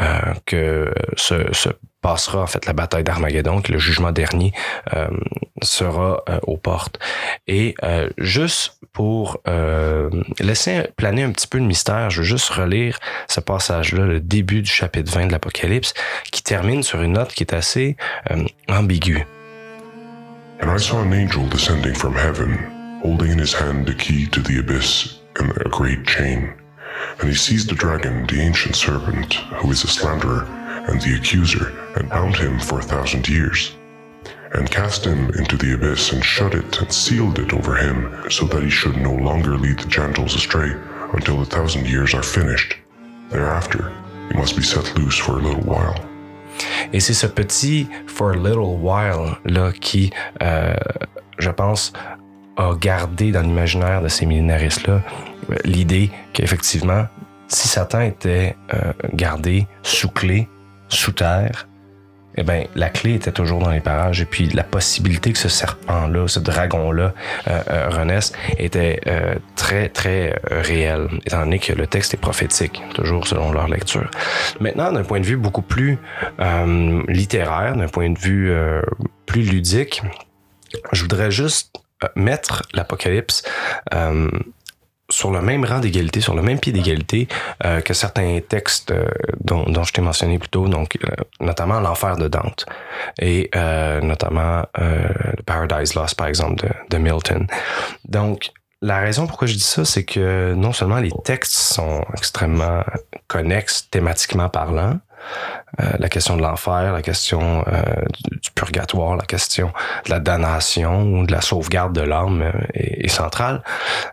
euh, que se, se passera en fait la bataille d'Armageddon, que le jugement dernier sera aux portes. Et juste pour laisser planer un petit peu le mystère, je veux juste relire ce passage-là, le début du chapitre 20 de l'Apocalypse, qui termine sur une note qui est assez ambiguë. And I saw an angel descending from heaven, holding in his hand the key to the abyss and a great chain. And he seized the dragon, the ancient serpent, who is a slanderer and the accuser, and bound him for a thousand years. And cast him into the abyss, and shut it, and sealed it over him, so that he should no longer lead the Gentiles astray until the thousand years are finished. Thereafter, he must be set loose for a little while. Et c'est ce petit for a little while là qui, euh, je pense, a gardé dans l'imaginaire de ces millénaristes-là euh, l'idée qu'effectivement, si Satan était euh, gardé sous clé, sous terre, eh ben la clé était toujours dans les parages et puis la possibilité que ce serpent-là, ce dragon-là euh, euh, renaisse était euh, très très euh, réelle, étant donné que le texte est prophétique, toujours selon leur lecture. Maintenant, d'un point de vue beaucoup plus euh, littéraire, d'un point de vue plus ludique, je voudrais juste mettre l'Apocalypse sur le même rang d'égalité, sur le même pied d'égalité euh, que certains textes euh, dont, dont je t'ai mentionné plus tôt, donc euh, notamment l'enfer de Dante et euh, notamment euh, le Paradise Lost par exemple de, de Milton. Donc la raison pourquoi je dis ça, c'est que non seulement les textes sont extrêmement connexes thématiquement parlant, la question de l'enfer, la question euh, du, du purgatoire, la question de la damnation ou de la sauvegarde de l'âme euh, est, centrale.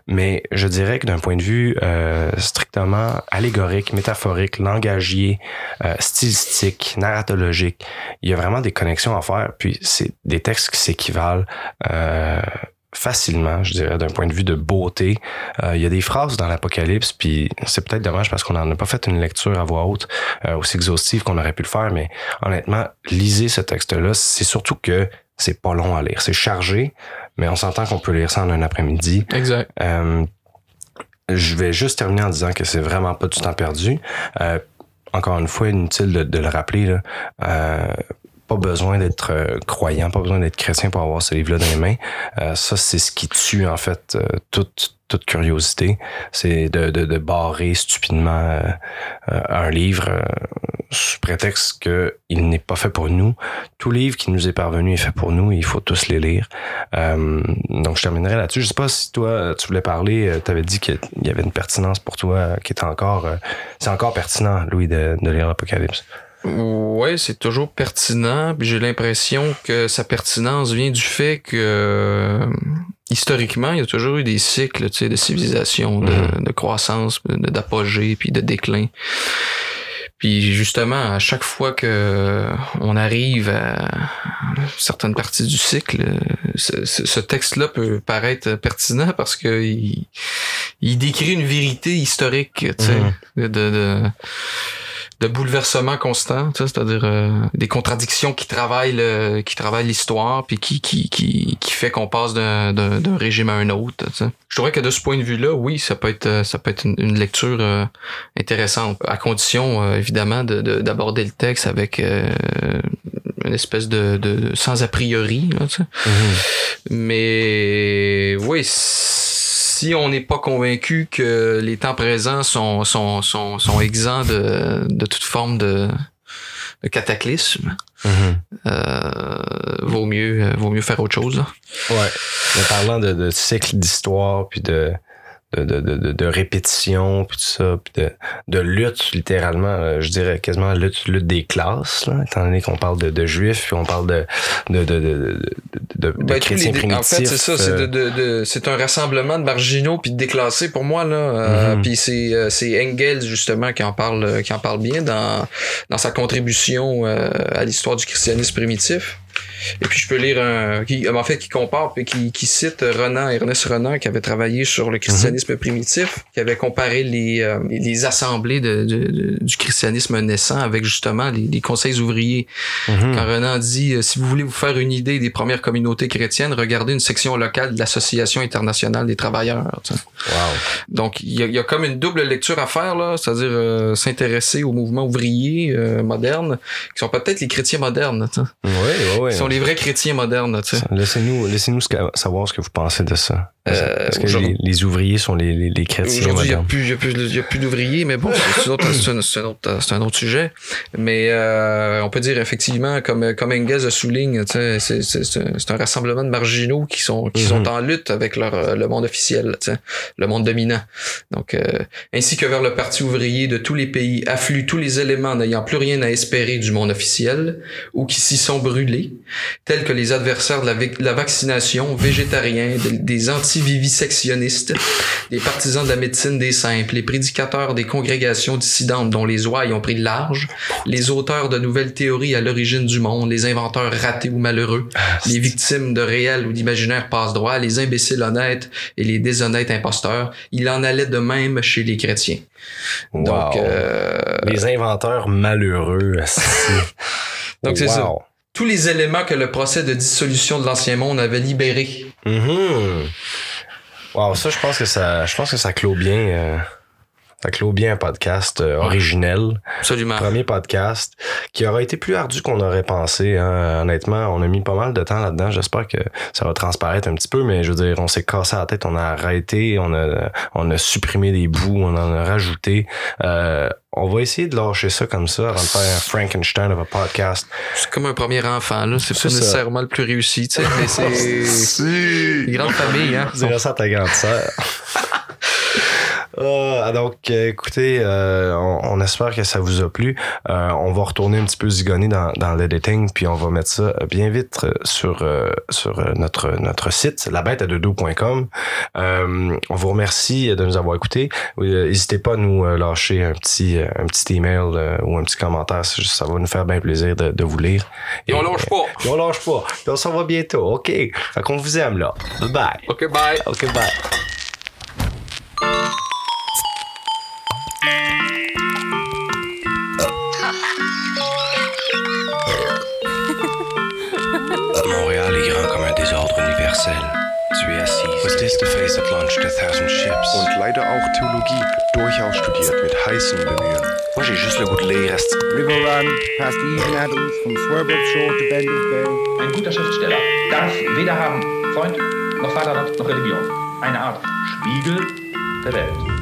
Mais je dirais que d'un point de vue euh, strictement allégorique, métaphorique, langagier, euh, stylistique, narratologique, il y a vraiment des connexions à faire. Puis c'est des textes qui s'équivalent euh, facilement, je dirais, d'un point de vue de beauté. Euh, il y a des phrases dans l'Apocalypse, puis c'est peut-être dommage parce qu'on n'en a pas fait une lecture à voix haute euh, aussi exhaustive qu'on aurait pu le faire, mais honnêtement, lisez ce texte-là. C'est surtout que c'est pas long à lire. C'est chargé, mais on s'entend qu'on peut lire ça en un après-midi. Exact. Euh, je vais juste terminer en disant que c'est vraiment pas du temps perdu. Encore une fois, inutile de, de le rappeler. Là. Pas besoin d'être euh, croyant, pas besoin d'être chrétien pour avoir ce livre-là dans les mains. Euh, ça, c'est ce qui tue en fait euh, toute toute curiosité. C'est de, de, de barrer stupidement euh, un livre sous prétexte que il n'est pas fait pour nous. Tout livre qui nous est parvenu est fait pour nous et il faut tous les lire. Donc je terminerai là-dessus. Je sais pas si toi tu voulais parler, tu avais dit qu'il y avait une pertinence pour toi qui est encore c'est encore pertinent, Louis, de, de lire l'Apocalypse. Ouais, c'est toujours pertinent. Puis j'ai l'impression que sa pertinence vient du fait que euh, historiquement, il y a toujours eu des cycles, tu sais, de civilisation, de, Mhm. de croissance, d'apogée, puis de déclin. Puis justement, à chaque fois que on arrive à certaines parties du cycle, euh, ce, texte-là peut paraître pertinent parce que il, il décrit une vérité historique, tu sais, de, de, de bouleversement constant, tu sais, c'est-à-dire euh, des contradictions qui travaillent le, qui travaillent l'histoire, puis qui qui qui qui fait qu'on passe d'un régime à un autre. Je trouvais que de ce point de vue-là, oui, ça peut être ça peut être une, une lecture euh, intéressante, à condition euh, évidemment de de- d'aborder le texte avec une espèce de, de sans a priori, là, sais. Mais oui, si on n'est pas convaincu que les temps présents sont, sont, sont, sont exempts de, de toute forme de, de cataclysme, euh, vaut mieux vaut mieux faire autre chose. là. Ouais. Mais parlant de, de cycle d'histoire, puis de, de, de, de, répétition, puis tout ça, puis de, de lutte, littéralement, euh, je dirais quasiment lutte, lutte des classes, là, étant donné qu'on parle de, de juifs, puis on parle de, de, de, de, de, Ben, chrétiens les- primitifs. en fait, c'est ça, c'est euh, de, de, de- c'est un rassemblement de marginaux puis de déclassés pour moi là. Euh, Mhm. Puis c'est euh, c'est Engels justement qui en parle euh, qui en parle bien dans dans sa contribution euh, à l'histoire du christianisme primitif. Et puis je peux lire un qui en fait qui compare puis qui, qui cite Renan Ernest Renan qui avait travaillé sur le christianisme primitif, qui avait comparé les euh, les- assemblées de, de- de- du christianisme naissant avec justement les, les conseils ouvriers mhm. quand Renan dit euh, si vous voulez vous faire une idée des premières communautés chrétiennes, regardez une section locale de l'Association internationale des travailleurs. Wow. Donc il y, a, il y a comme une double lecture à faire là, c'est-à-dire euh, s'intéresser au mouvement ouvrier moderne, qui sont peut-être les chrétiens modernes. Oui, oui, oui. Les vrais chrétiens modernes. Tu sais. Laissez-nous savoir ce que vous pensez de ça. Euh, que aujourd'hui- les, les ouvriers sont les, les, les chrétiens Aujourd'hui, il n'y a plus, il y a plus, il y a plus d'ouvriers, mais bon, c'est c'est autre- c'est un, un autre, c'est un autre sujet. Mais euh, on peut dire effectivement, comme, comme Engels le souligne, c'est un, rassemblement de marginaux qui sont, qui Mhm. sont en lutte avec leur, le monde officiel, le monde dominant. Donc, euh, ainsi que vers le Parti ouvrier de tous les pays affluent tous les éléments n'ayant plus rien à espérer du monde officiel ou qui s'y sont brûlés, tels que les adversaires de la, la vaccination, végétariens, de- des anti-vivisectionnistes, les partisans de la médecine des simples, les prédicateurs des congrégations dissidentes dont les ouailles ont pris de large, les auteurs de nouvelles théories à l'origine du monde, les inventeurs ratés ou malheureux, les victimes de réels ou d'imaginaires passe-droit, les imbéciles honnêtes et les déshonnêtes imposteurs. Il en allait de même chez les chrétiens. Donc, euh, Les inventeurs malheureux. Donc, c'est ça. Tous les éléments que le procès de dissolution de l'ancien monde avait libérés. Mhm. Wow, ça, je pense que ça, je pense que ça clôt bien, euh, clôt bien un podcast euh, originel. Absolument. Premier podcast qui aura été plus ardu qu'on aurait pensé. hein. Honnêtement, on a mis pas mal de temps là-dedans. J'espère que ça va transparaître un petit peu, mais je veux dire, on s'est cassé la tête, on a arrêté, on a, on a supprimé des bouts, on en a rajouté. Euh, on va essayer de lâcher ça comme ça avant de faire un Frankenstein of a podcast. C'est comme un premier enfant, là. C'est C'est pas ça. nécessairement le plus réussi, tu sais, mais c'est une grande famille, hein. Dirais ça à ta grande sœur. Ah, donc, euh, écoutez, euh, on, on espère que ça vous a plu. Euh, on va retourner un petit peu zigonner dans, dans l'editing, puis on va mettre ça bien vite euh, sur, sur notre, notre site, labête-à-dodo.com. Euh, on vous remercie de nous avoir écoutés. N'hésitez pas à nous lâcher un petit, un petit email ou un petit commentaire. Ça va nous faire bien plaisir de, de vous lire. Et on lâche pas. Puis on lâche pas. Puis on s'en va bientôt. OK? Fait qu'on vous aime, là. Bye bye. OK, bye. OK, bye. Und leider auch Theologie durchaus studiert mit heißen Bemühen. Moi, j'ai juste le goût de lire. asti. River Run, past Eden Adams, from Swerbold Shore to Benders Bay. Ein guter Schriftsteller darf weder haben Freund, noch Vaterland, noch Religion. Eine Art Spiegel der Welt.